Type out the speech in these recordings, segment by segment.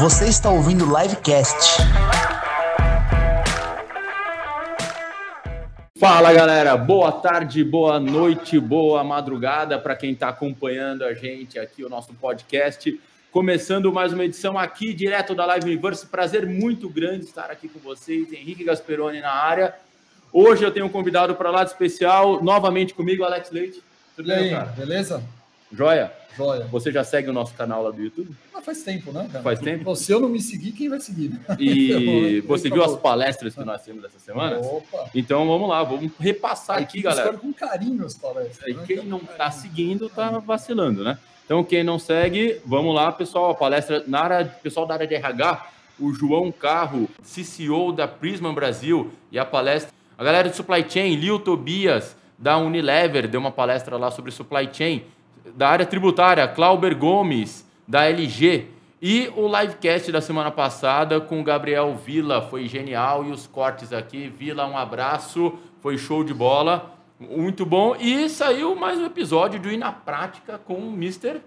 Você está ouvindo o Livecast. Fala galera, boa tarde, boa noite, boa madrugada para quem está acompanhando a gente aqui, o nosso podcast. Começando mais uma edição aqui, direto da Live Universe. Prazer muito grande estar aqui com vocês, Henrique Gasperoni na área. Hoje eu tenho um convidado para lá de especial, novamente comigo, Alex Leite. Tudo bem, cara? Beleza? Joia? Joia. Você já segue o nosso canal lá do YouTube? Mas faz tempo, né, cara? Faz tempo? Bom, se eu não me seguir, quem vai seguir? E você viu as palestras que nós temos essa semana? Opa! Então vamos lá, vamos repassar aqui, galera. com carinho as palestras. E né? quem não está seguindo está vacilando, né? Então, quem não segue, vamos lá, pessoal. A palestra na área, pessoal da área de RH, o João Carro, CCO da Prisma Brasil, e a palestra. A galera de Supply Chain, Lio Tobias, da Unilever, deu uma palestra lá sobre Supply Chain. Da área tributária, Clauber Gomes, da LG. E o livecast da semana passada com o Gabriel Vila, foi genial. E os cortes aqui. Vila, um abraço, foi show de bola. Muito bom. E saiu mais um episódio do Ir na Prática com o Mr.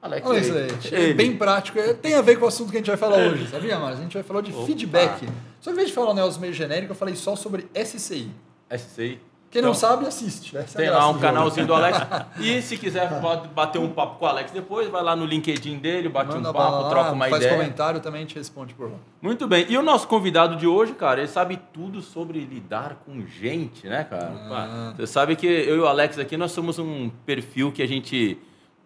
Alex. Olha isso aí. É bem prático. É, Tem a ver com o assunto que a gente vai falar hoje, sabia, Mas A gente vai falar de feedback. Só que em vez de falar um negócio meio genérico, eu falei só sobre SCI. SCI. Quem não Então, sabe, assiste. É a Tem lá um do canalzinho do jogo. Alex. E se quiser pode bater um papo com o Alex depois, vai lá no LinkedIn dele, bate Manda um papo, lá, troca uma faz ideia. comentário também, a gente responde por lá. Muito bem. E o nosso convidado de hoje, cara, ele sabe tudo sobre lidar com gente, né, cara? Ah. Você sabe que eu e o Alex aqui, nós somos um perfil que a gente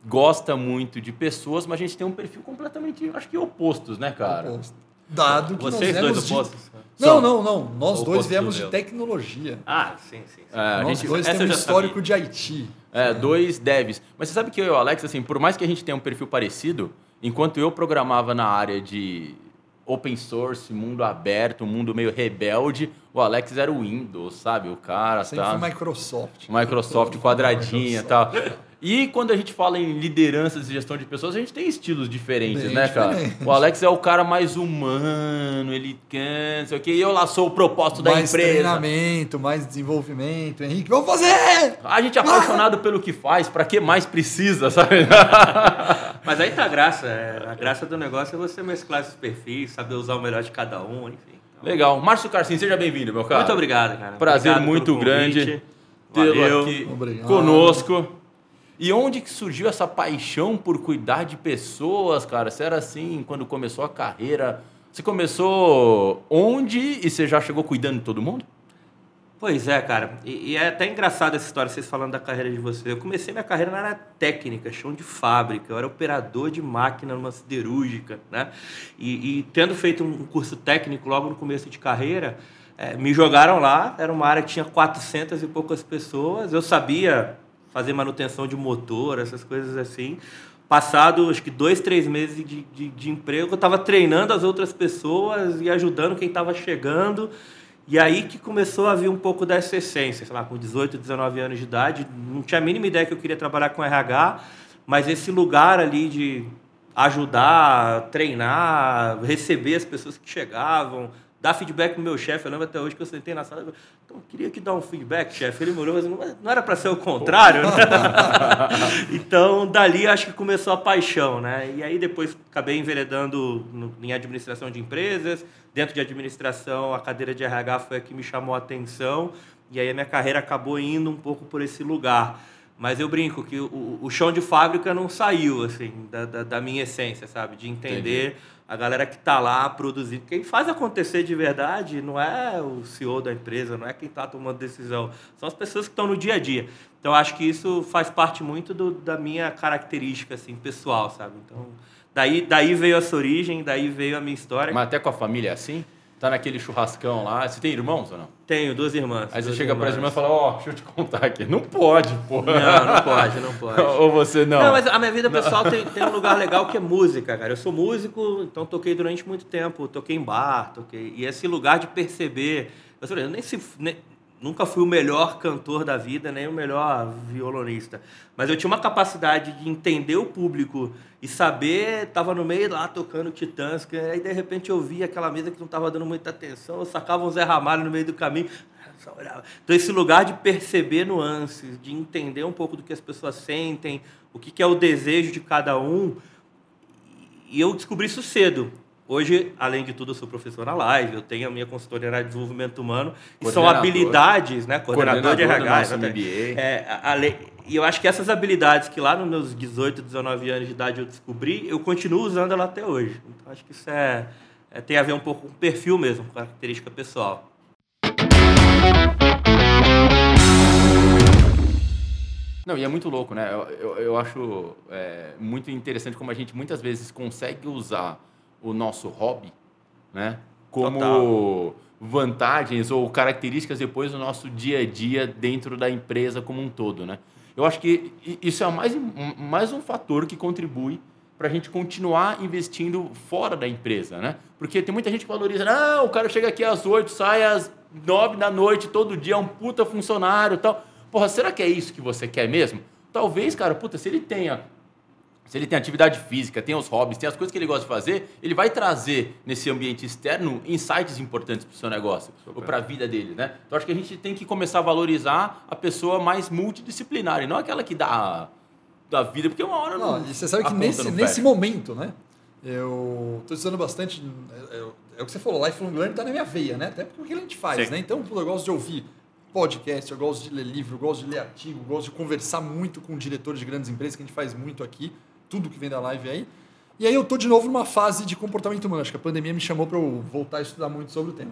gosta muito de pessoas, mas a gente tem um perfil completamente, acho que opostos, né, cara? Oposto. Dado que Vocês nós dois viemos de... opostos? Não, não, não. Nós dois viemos do de tecnologia. Ah, sim, sim. sim. É, a Nós gente, dois temos já histórico sabia. de Haiti. É, dois devs. Mas você sabe que eu e o Alex, assim, por mais que a gente tenha um perfil parecido, enquanto eu programava na área de open source, mundo aberto, um mundo meio rebelde, o Alex era o Windows, sabe? O cara Sempre tá... Microsoft. Microsoft quadradinha e tal. E quando a gente fala em lideranças e gestão de pessoas, a gente tem estilos diferentes, Bem né, cara? diferente. O Alex é o cara mais humano, ele quer, não sei o quê. E eu lá sou o propósito da mais empresa. treinamento, mais desenvolvimento. Henrique, vamos fazer! A gente é apaixonado pelo que faz, pra que mais precisa, sabe? Mas aí tá a graça. é, A graça do negócio é você mesclar esses perfis, saber usar o melhor de cada um, enfim. Então, Legal. Márcio Carcim, seja bem-vindo, meu cara. Muito obrigado, cara. Prazer Obrigado muito grande tê-lo aqui Obrigado. conosco. E onde que surgiu essa paixão por cuidar de pessoas, cara? Você era assim quando começou a carreira? Você começou onde e você já chegou cuidando de todo mundo? Pois é, cara. E, e é até engraçado essa história, vocês falando da carreira de vocês. Eu comecei minha carreira na área técnica, chão de fábrica. Eu era operador de máquina numa siderúrgica, né? E, e tendo feito um curso técnico logo no começo de carreira, eh, me jogaram lá. Era uma área que tinha 400 e poucas pessoas. Eu sabia fazer manutenção de motor, essas coisas assim. Passado, acho que dois, três meses de, de, de emprego, eu estava treinando as outras pessoas e ajudando quem estava chegando. E aí que começou a vir um pouco dessa essência, sei lá, com 18, 19 anos de idade, não tinha a mínima ideia que eu queria trabalhar com RH, mas esse lugar ali de ajudar, treinar, receber as pessoas que chegavam, dar feedback pro meu chefe, eu lembro até hoje que eu sentei na sala, então, eu queria que dar um feedback, chefe, ele me olhou, mas não, era para ser o contrário, né? então, dali acho que começou a paixão, né? E aí depois acabei enveredando no- em administração de empresas, dentro de administração, a cadeira de RH foi a que me chamou a atenção, e aí a minha carreira acabou indo um pouco por esse lugar. Mas eu brinco que o, o chão de fábrica não saiu, assim, da, da, da minha essência, sabe? De entender a galera que está lá produzindo. Quem faz acontecer de verdade não é o CEO da empresa, não é quem está tomando decisão. São as pessoas que estão no dia a dia. Então, acho que isso faz parte muito do, da minha característica, assim, pessoal, sabe? Então, daí, daí veio essa origem, daí veio a minha história. Mas até com a família é assim? Tá naquele churrascão lá. Você tem irmãos ou não? Tenho duas irmãs. Aí você chega para as irmãs e fala, ó, deixa eu te contar aqui. Não pode, pô. Não, não pode, não pode. Ou você não. Não, mas a minha vida pessoal tem, tem um lugar legal que é música, cara. Eu sou músico, então toquei durante muito tempo. Toquei em bar, toquei. E esse lugar de perceber. Eu nem se, nem- nunca fui o melhor cantor da vida, nem o melhor violonista. Mas eu tinha uma capacidade de entender o público e saber. Tava no meio lá tocando Titãs, que aí de repente eu via aquela mesa que não tava dando muita atenção. Eu sacava um Zé Ramalho no meio do caminho. Então, esse lugar de perceber nuances, de entender um pouco do que as pessoas sentem, o que, que é o desejo de cada um. E eu descobri isso cedo. Hoje, além de tudo, eu sou professor na live, eu tenho a minha consultoria na desenvolvimento humano, e são habilidades, né? Coordenador, de Coordenador do RH. exatamente. MBA. É, a- e eu acho que essas habilidades que lá nos meus 18, 19 anos de idade eu descobri, eu continuo usando ela até hoje. Então, acho que isso é, é- tem a ver um pouco com o perfil mesmo, com característica pessoal. Não, e é muito louco, né? Eu, eu, eu acho é, muito interessante como a gente muitas vezes consegue usar o nosso hobby, né? Como Total. vantagens ou características depois do nosso dia a dia dentro da empresa como um todo, né? Eu acho que isso é mais, um- mais um fator que contribui para a gente continuar investindo fora da empresa, né? Porque tem muita gente que valoriza, não, o cara chega aqui às 8, sai às 9 da noite todo dia, é um puta funcionário e tal. Porra, será que é isso que você quer mesmo? Talvez, cara, puta, se ele tenha se ele tem atividade física, tem os hobbies, tem as coisas que ele gosta de fazer, ele vai trazer nesse ambiente externo insights importantes para o seu negócio, ou para a vida dele, né? Então acho que a gente tem que começar a valorizar a pessoa mais multidisciplinar, e não aquela que dá da vida, porque uma hora não. Não, você sabe que nesse, nesse momento, né? Eu tô estudando bastante. É, é- é o que você falou, Lifelong Learning tá na minha veia, né? Até porque é o que a gente faz, Sim. né? Então, eu gosto de ouvir podcast, eu gosto de ler livro, eu gosto de ler artigo, eu gosto de conversar muito com diretores de grandes empresas, que a gente faz muito aqui, tudo que vem da live aí. E aí eu tô de novo numa fase de comportamento humano. Acho que a pandemia me chamou para eu voltar a estudar muito sobre o tema.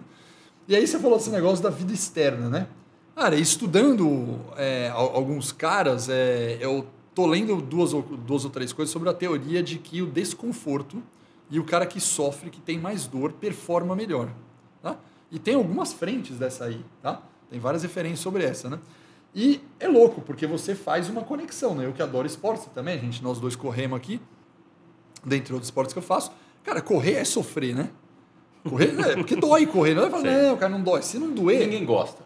E aí você falou desse negócio da vida externa, né? Cara, estudando é, al- alguns caras, é, eu tô lendo duas ou, duas ou três coisas sobre a teoria de que o desconforto e o cara que sofre, que tem mais dor, performa melhor. Tá? E tem algumas frentes dessa aí, tá? Tem várias referências sobre essa, né? E é louco, porque você faz uma conexão, né? Eu que adoro esporte também, gente, nós dois corremos aqui, dentre outros esportes que eu faço. Cara, correr é sofrer, né? Correr, é, porque dói correr. Não vai falar, não, cara, não dói. Se não doer, Ninguém gosta.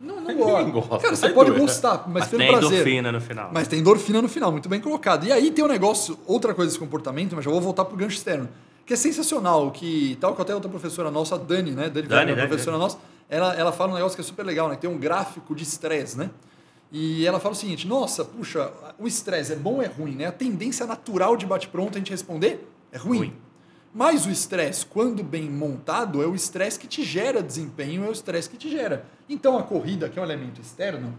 não, não Ninguém gosta. gosta, Cara, você pode doer. gostar, mas, Mas pelo tem prazer. endorfina no final. Mas tem endorfina no final, muito bem colocado. E aí tem um negócio, outra coisa desse comportamento, mas já vou voltar pro gancho externo, que é sensacional, que tal que até outra professora nossa, a Dani, né? Dani, Dani, Dani Dani, professora nossa, ela, ela fala um negócio que é super legal, né? Tem um gráfico de estresse, né? E ela fala o seguinte: nossa, puxa, o estresse é bom ou é ruim, né? A tendência natural de bate-pronto a gente responder é ruim. Ruim. Mas o estresse, quando bem montado, é o estresse que te gera desempenho, é o estresse que te gera. Então a corrida, que é um elemento externo,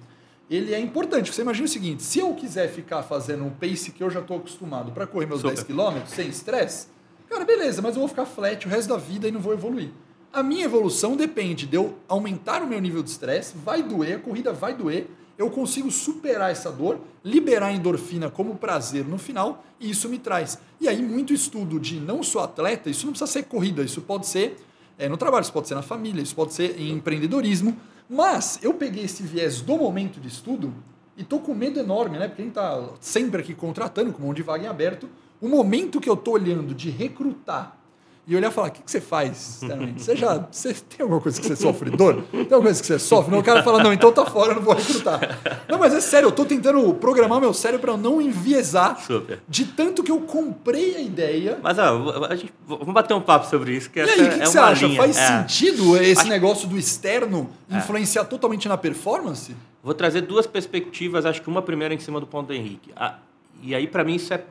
ele é importante. Você imagina o seguinte: se eu quiser ficar fazendo um pace que eu já estou acostumado para correr meus Super. 10 km sem estresse, cara, beleza, mas eu vou ficar flat o resto da vida e não vou evoluir. A minha evolução depende de eu aumentar o meu nível de estresse, vai doer, a corrida vai doer, eu consigo superar essa dor, liberar endorfina como prazer no final, e isso me traz. E aí, muito estudo de não só atleta, isso não precisa ser corrida, isso pode ser é, no trabalho, isso pode ser na família, isso pode ser em empreendedorismo. Mas eu peguei esse viés do momento de estudo e tô com medo enorme, né? Porque a gente tá sempre aqui contratando, com mão de vaga em aberto. O momento que eu tô olhando de recrutar e olhar e falar, o que, que você faz? Você já você tem alguma coisa que você sofre dor? Tem alguma coisa que você sofre? Não, o cara fala, não, então tá fora, eu não vou recrutar. Não, mas é sério, eu tô tentando programar meu cérebro para não enviesar Super. de tanto que eu comprei a ideia. Mas ó, a gente, vamos bater um papo sobre isso, que E aí, o que, é que você acha? linha. Faz É. sentido esse Acho- negócio do externo influenciar totalmente na performance? Vou trazer duas perspectivas, acho que uma primeira em cima do ponto do Henrique. Ah, e aí, para mim, isso é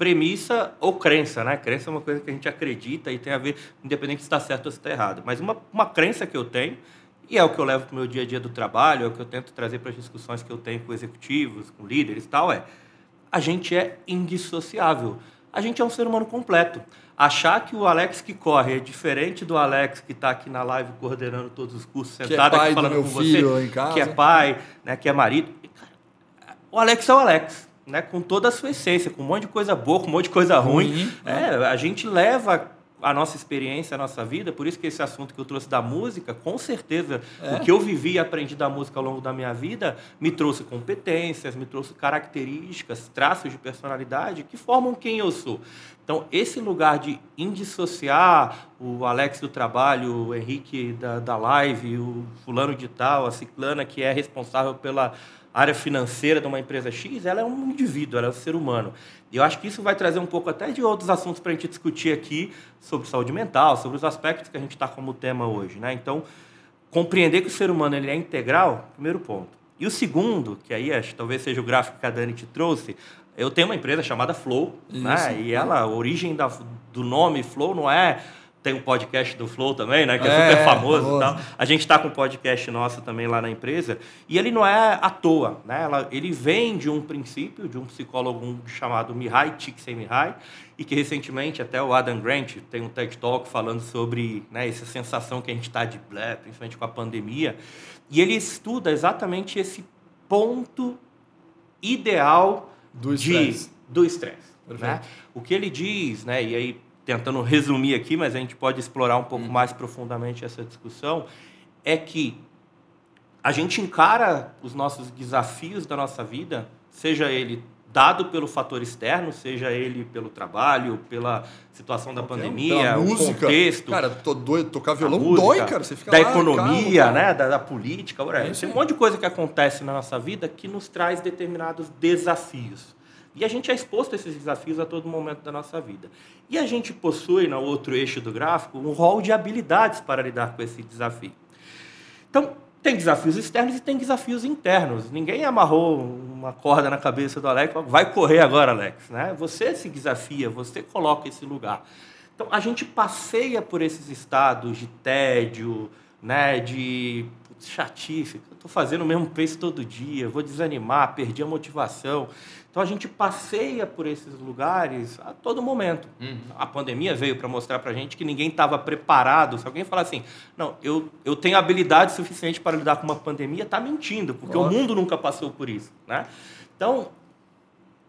premissa ou crença, né? Crença é uma coisa que a gente acredita e tem a ver, independente se está certo ou se está errado. Mas uma, uma crença que eu tenho, e é o que eu levo para o meu dia a dia do trabalho, é o que eu tento trazer para as discussões que eu tenho com executivos, com líderes e tal, é a gente é indissociável. A gente é um ser humano completo. Achar que o Alex que corre é diferente do Alex que está aqui na live coordenando todos os cursos, é sentado pai aqui do falando meu com filho você, que é pai, né, que é marido. O Alex é o Alex, né, com toda a sua essência, com um monte de coisa boa, com um monte de coisa ruim. É, a gente leva a nossa experiência, a nossa vida, por isso que esse assunto que eu trouxe da música, com certeza, É. o que eu vivi e aprendi da música ao longo da minha vida, me trouxe competências, me trouxe características, traços de personalidade que formam quem eu sou. Então, esse lugar de indissociar o Alex do trabalho, o Henrique da, da live, o fulano de tal, a ciclana que é responsável pela área financeira de uma empresa X, ela é um indivíduo, ela é um ser humano. E eu acho que isso vai trazer um pouco até de outros assuntos para a gente discutir aqui sobre saúde mental, sobre os aspectos que a gente está como tema hoje. Né? Então, compreender que o ser humano ele é integral, primeiro ponto. E o segundo, que aí acho, talvez seja o gráfico que a Dani te trouxe, Eu tenho uma empresa chamada Flow, Isso. né? E ela, a origem da, do nome Flow não é tem um podcast do Flow também, né? Que é, É, super famoso famoso. e tal. A gente está com um podcast nosso também lá na empresa. E ele não é à toa, né? Ela- ele vem de um princípio, de um psicólogo chamado Mihai Csikszentmihalyi, e que recentemente até o Adam Grant tem um TED Talk falando sobre né, essa sensação que a gente está de blé, principalmente com a pandemia. E ele estuda exatamente esse ponto ideal Do estresse. do estresse. Né? O que ele diz, né, e aí tentando resumir aqui, mas a gente pode explorar um pouco mais profundamente essa discussão, é que a gente encara os nossos desafios da nossa vida, seja ele dado pelo fator externo, seja ele pelo trabalho, pela situação da pandemia, o música. contexto, Cara, tô doido, tocar violão música, dói, cara. Você fica da lá, economia, calma, né, da, da política. É tem um monte de coisa que acontece na nossa vida que nos traz determinados desafios. E a gente é exposto a esses desafios a todo momento da nossa vida. E a gente possui, no outro eixo do gráfico, um rol de habilidades para lidar com esse desafio. Então, tem desafios externos e tem desafios internos. Ninguém amarrou uma corda na cabeça do Alex, vai correr agora, Alex. Né? Você se desafia, você coloca esse lugar. Então, a gente passeia por esses estados de tédio, né, de putz, chatice. Eu estou fazendo o mesmo pace todo dia, vou desanimar, perdi a motivação. Então, a gente passeia por esses lugares a todo momento. A pandemia veio para mostrar para a gente que ninguém estava preparado. Se alguém falar assim, não, eu, eu tenho habilidade suficiente para lidar com uma pandemia, está mentindo, porque o Lógico. mundo nunca passou por isso. Né? Então,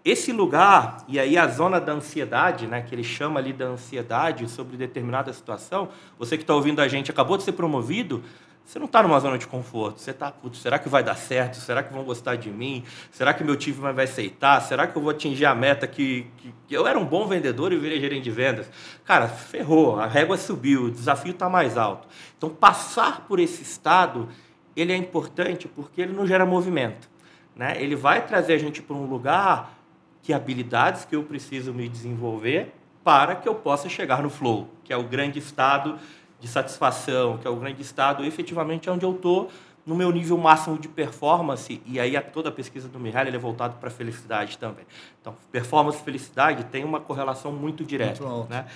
esse lugar, e aí a zona da ansiedade, né, que ele chama ali da ansiedade sobre determinada situação, você que está ouvindo a gente acabou de ser promovido, você não está numa zona de conforto. Você está, putz, será que vai dar certo? Será que vão gostar de mim? Será que meu time vai aceitar? Será que eu vou atingir a meta que, que, que eu era um bom vendedor e virei gerente de vendas? Cara, ferrou, a régua subiu, o desafio está mais alto. Então, passar por esse estado, ele é importante porque ele não gera movimento. Né? Ele vai trazer a gente para um lugar que habilidades que eu preciso me desenvolver para que eu possa chegar no flow, que é o grande estado de satisfação, que é o grande estado efetivamente onde eu estou no meu nível máximo de performance, e aí a- toda a pesquisa do Mihaly é voltado para a felicidade também. Então, performance e felicidade tem uma correlação muito direta. Muito né?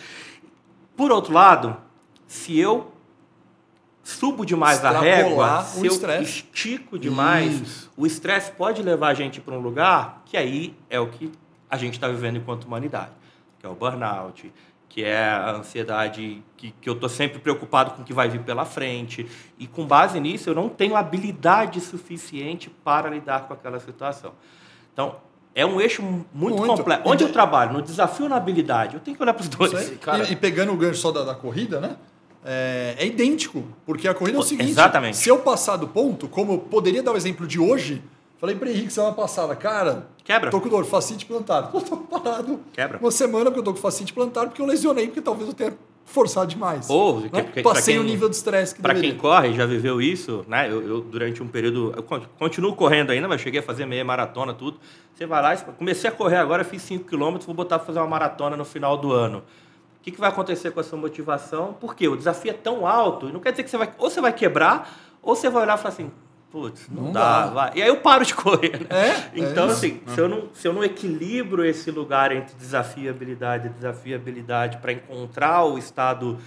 Por outro lado, se eu subo demais a Extrapolar régua, o se eu estresse. estico demais, Isso. o estresse pode levar a gente para um lugar que aí é o que a gente está vivendo enquanto humanidade, que é o burnout, que é a ansiedade, que, que eu estou sempre preocupado com o que vai vir pela frente. E com base nisso, eu não tenho habilidade suficiente para lidar com aquela situação. Então, é um eixo muito, Muito. complexo. Onde de- eu trabalho? No desafio ou na habilidade? Eu tenho que olhar para os dois. Isso aí. cara. E, e pegando o gancho só da, da corrida, né? É, é idêntico, porque a corrida é o seguinte: exatamente. se eu passar do ponto, como eu poderia dar o exemplo de hoje, falei para Henrique semana passada, cara, Quebra. tô com dor, facite plantado. Eu tô parado Quebra. uma semana porque eu tô com facite plantado, porque eu lesionei, porque talvez eu tenha forçado demais. Ou, né? pra Passei o nível de estresse que Para quem corre, já viveu isso, né? Eu, eu, durante um período, eu con- continuo correndo ainda, mas cheguei a fazer meia maratona, tudo. Você vai lá, e- comecei a correr agora, fiz 5 km, vou botar para fazer uma maratona no final do ano. O que, que vai acontecer com a sua motivação? Porque o desafio é tão alto, não quer dizer que você vai, ou você vai quebrar, ou você vai olhar e falar assim, putz, não, Não dá, dá. vai. E aí eu paro de correr. né? É, é Então, isso. assim, se eu, não, se eu não equilibro esse lugar entre desafio e habilidade, desafio e habilidade, para encontrar o estado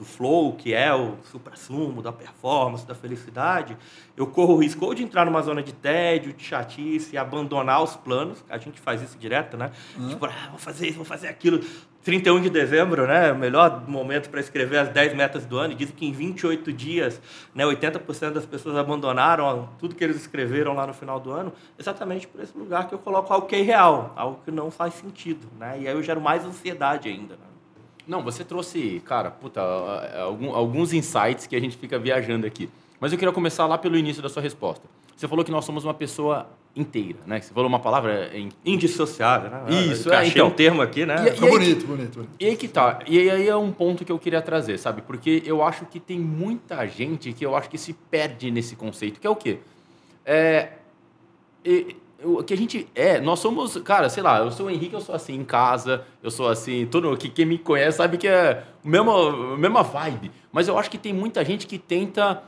do flow, que é o supra-sumo da performance, da felicidade, eu corro o risco ou de entrar numa zona de tédio, de chatice, e abandonar os planos. A gente faz isso direto, né? Tipo, ah, vou fazer isso, vou fazer aquilo. 31 de dezembro, né? O melhor momento para escrever as 10 metas do ano. E dizem que em 28 dias, né, 80% das pessoas abandonaram tudo que eles escreveram lá no final do ano, exatamente por esse lugar que eu coloco algo que é irreal, algo que não faz sentido, né? E aí eu gero mais ansiedade ainda, né? Não, você trouxe, cara, puta, algum- alguns insights que a gente fica viajando aqui. Mas eu queria começar lá pelo início da sua resposta. Você falou que nós somos uma pessoa inteira, né? Você falou uma palavra em... Indissociável, né? Isso, Eu é, achei então. um termo aqui, né? E- Ficou aí- bonito, bonito, bonito. E aí que tá. E aí é um ponto que eu queria trazer, sabe? Porque eu acho que tem muita gente que eu acho que se perde nesse conceito, que é o quê? É, e- o que a gente é, nós somos, cara, sei lá, eu sou o Henrique, eu sou assim em casa, eu sou assim, todo que quem me conhece sabe que é a mesma, mesma vibe. Mas eu acho que tem muita gente que tenta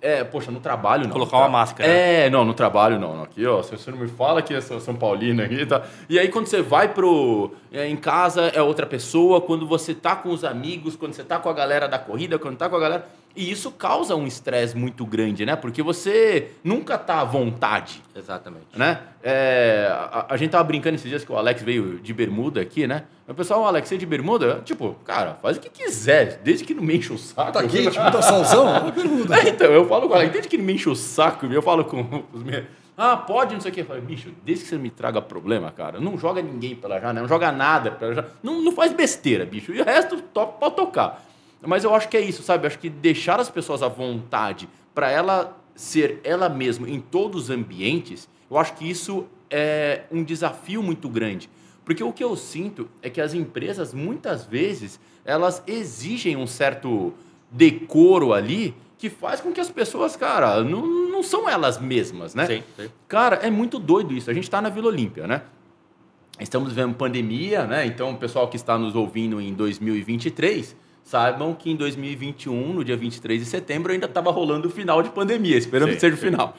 É, poxa, no trabalho não. Colocar uma máscara. É, não, no trabalho não. Aqui, ó, se você não me fala que é São São Paulino aqui, tá? E aí quando você vai pro. é, em casa é outra pessoa, quando você tá com os amigos, quando você tá com a galera da corrida, quando tá com a galera. E isso causa um estresse muito grande, né? Porque você nunca tá à vontade Exatamente. né? É, a, a gente tava brincando esses dias que o Alex veio de bermuda aqui, né? O pessoal, o Alex, você é de bermuda? Tipo, cara, faz o que quiser, desde que não me enche o saco. Tá quente, muita solzão? Olha a bermuda. É, então, eu falo com o Alex, desde que não me enche o saco, eu falo com os meus... Ah, pode, não sei o quê. Eu falo, bicho, desde que você me traga problema, cara, não joga ninguém pela janela, não joga nada pela janela, não, não faz besteira, bicho. E o resto, top, pode tocar. Mas eu acho que é isso, sabe? Eu acho que deixar as pessoas à vontade para ela ser ela mesma em todos os ambientes, eu acho que isso é um desafio muito grande. Porque o que eu sinto é que as empresas, muitas vezes, elas exigem um certo decoro ali que faz com que as pessoas, cara, não, não são elas mesmas, né? Sim, sim. Cara, é muito doido isso. A gente está na Vila Olímpia, né? Estamos vivendo pandemia, né? Então, o pessoal que está nos ouvindo em 2023, saibam que em 2021, no dia 23 de setembro, ainda estava rolando o final de pandemia. Esperamos Sim, que seja o final.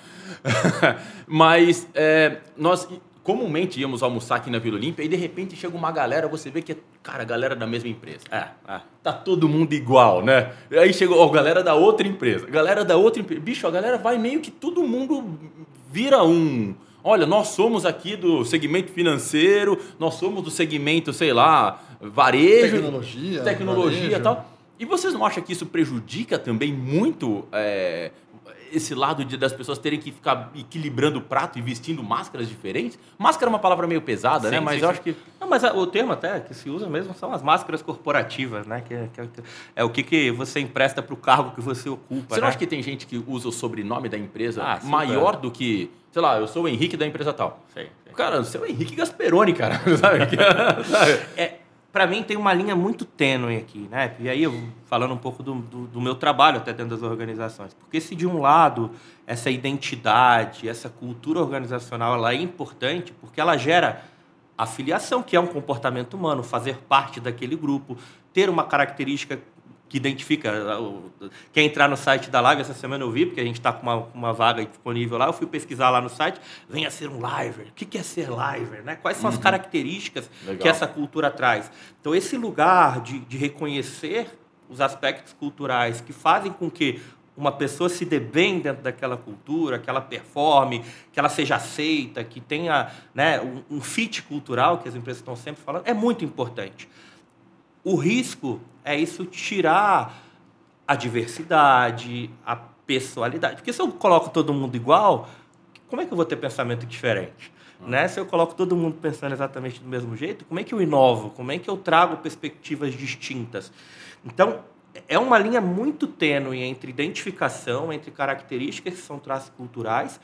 Mas é, nós comumente íamos almoçar aqui na Vila Olímpia e de repente chega uma galera, você vê que é, cara, galera da mesma empresa. É, é. Tá todo mundo igual, né? Aí chegou, ó, galera da outra empresa. Galera da outra empresa. Bicho, a galera vai meio que todo mundo vira um. Olha, nós somos aqui do segmento financeiro, nós somos do segmento, sei lá, varejo. Tecnologia, Tecnologia e tal. E vocês não acham que isso prejudica também muito é, esse lado de, das pessoas terem que ficar equilibrando o prato e vestindo máscaras diferentes? Máscara é uma palavra meio pesada, né? Sim, Mas sim, eu sim. acho que. Não, mas a- o termo até que se usa mesmo são as máscaras corporativas, né? Que, é- que é- que é o que, que você empresta para o cargo que você ocupa. Você não né? acha que tem gente que usa o sobrenome da empresa Ah, maior do que, sei lá, eu sou o Henrique da empresa tal? Sei, sei. Cara, você é o Henrique Gasperoni, cara. Sabe? Sabe? É, para mim tem uma linha muito tênue aqui, né? E aí eu falando um pouco do, do, do meu trabalho até dentro das organizações, porque se de um lado essa identidade, essa cultura organizacional, ela é importante porque ela gera afiliação, que é um comportamento humano, fazer parte daquele grupo, ter uma característica que identifica. Quer entrar no site da live, essa semana eu vi, porque a gente está com uma, uma vaga disponível lá, eu fui pesquisar lá no site, venha ser um liver. O que é ser liver? Né? Quais são as características Legal. que essa cultura traz? Então, esse lugar de, de reconhecer os aspectos culturais que fazem com que uma pessoa se dê bem dentro daquela cultura, que ela performe, que ela seja aceita, que tenha né, um, um fit cultural, que as empresas estão sempre falando, é muito importante. O risco é isso tirar a diversidade, a pessoalidade. Porque se eu coloco todo mundo igual, como é que eu vou ter pensamento diferente? Né? Se eu coloco todo mundo pensando exatamente do mesmo jeito, como é que eu inovo? Como é que eu trago perspectivas distintas? Então, é uma linha muito tênue entre identificação, entre características que são traços culturais,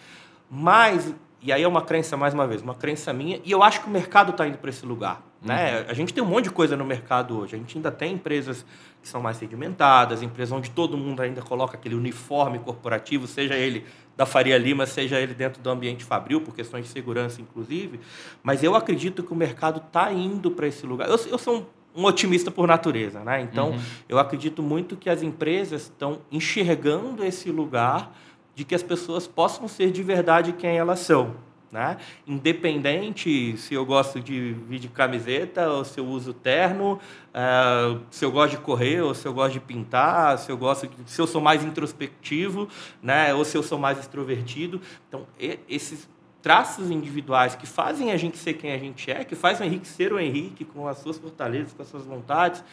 mas, e aí é uma crença, mais uma vez, uma crença minha, e eu acho que o mercado está indo para esse lugar. Né? A gente tem um monte de coisa no mercado hoje. A gente ainda tem empresas que são mais segmentadas, empresas onde todo mundo ainda coloca aquele uniforme corporativo, seja ele da Faria Lima, seja ele dentro do ambiente fabril, por questões de segurança, inclusive. Mas eu acredito que o mercado está indo para esse lugar. Eu, eu sou um, um otimista por natureza, né? Então, eu acredito muito que as empresas estão enxergando esse lugar de que as pessoas possam ser de verdade quem elas são. Né? Independente se eu gosto de vir de camiseta ou se eu uso terno, eh, se eu gosto de correr ou se eu gosto de pintar, se eu gosto de- se eu sou mais introspectivo, né? ou se eu sou mais extrovertido. Então, esses traços individuais que fazem a gente ser quem a gente é, que fazem o Henrique ser o Henrique com as suas fortalezas, com as suas vontades,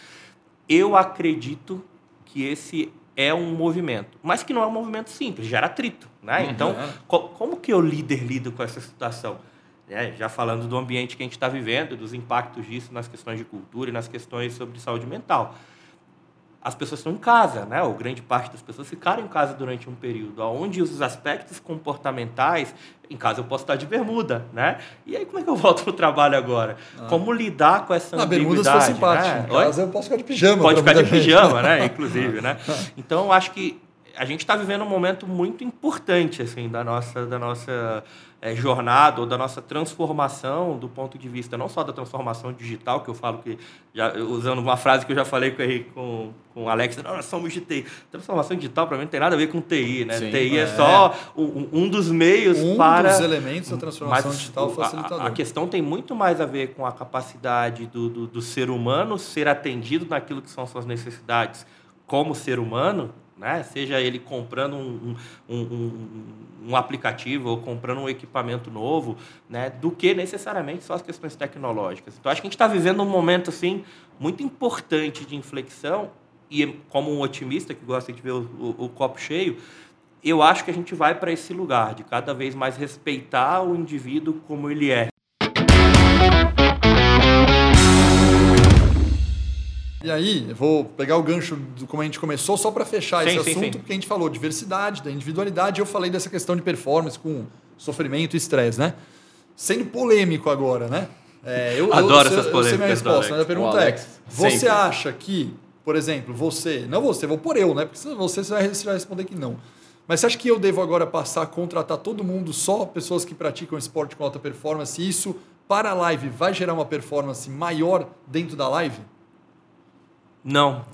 eu acredito que esse é um movimento, mas que não é um movimento simples, gera atrito, né? Então, co- como que eu líder lido com essa situação? É, já falando do ambiente que a gente está vivendo, dos impactos disso nas questões de cultura e nas questões sobre saúde mental. As pessoas estão em casa, né? Ou grande parte das pessoas ficaram em casa durante um período, onde os aspectos comportamentais, em casa eu posso estar de bermuda, né? E aí como é que eu volto para o trabalho agora? Como lidar com essa Na bermuda, se ambiguidade? for simpático. né? Em Oi? casa, eu posso ficar de pijama. Pode ficar de pijama, né? Inclusive, né? Então, eu acho que a gente está vivendo um momento muito importante assim da nossa da nossa é, jornada ou da nossa transformação do ponto de vista não só da transformação digital que eu falo que já usando uma frase que eu já falei com Henrique, com, com o Alex não, nós somos de TI transformação digital para mim não tem nada a ver com TI né? Sim, TI é, é. só um, um, dos meios um para dos elementos da transformação digital facilitador a, a, questão tem muito mais a ver com a capacidade do, do, do ser humano ser atendido naquilo que são suas necessidades como ser humano né? seja ele comprando um, um, um, um, aplicativo ou comprando um equipamento novo, né? do que necessariamente só as questões tecnológicas. Então, acho que a gente está vivendo um momento assim, muito importante de inflexão, e como um otimista que gosta de ver o, o, o copo cheio, eu acho que a gente vai para esse lugar de cada vez mais respeitar o indivíduo como ele é. E aí, vou pegar o gancho do como a gente começou, só para fechar sim, esse sim, assunto, sim. porque a gente falou diversidade, da individualidade, e eu falei dessa questão de performance com sofrimento e estresse, né? Sendo polêmico agora, né? É, eu, Adoro eu, essas eu, polêmicas. Eu sei minha resposta, né? A pergunta é: você sempre. acha que, por exemplo, você, não você, vou por eu, né? Porque você, você vai responder que não. Mas você acha que eu devo agora passar a contratar todo mundo, só pessoas que praticam esporte com alta performance, e isso para a live vai gerar uma performance maior dentro da live? Não.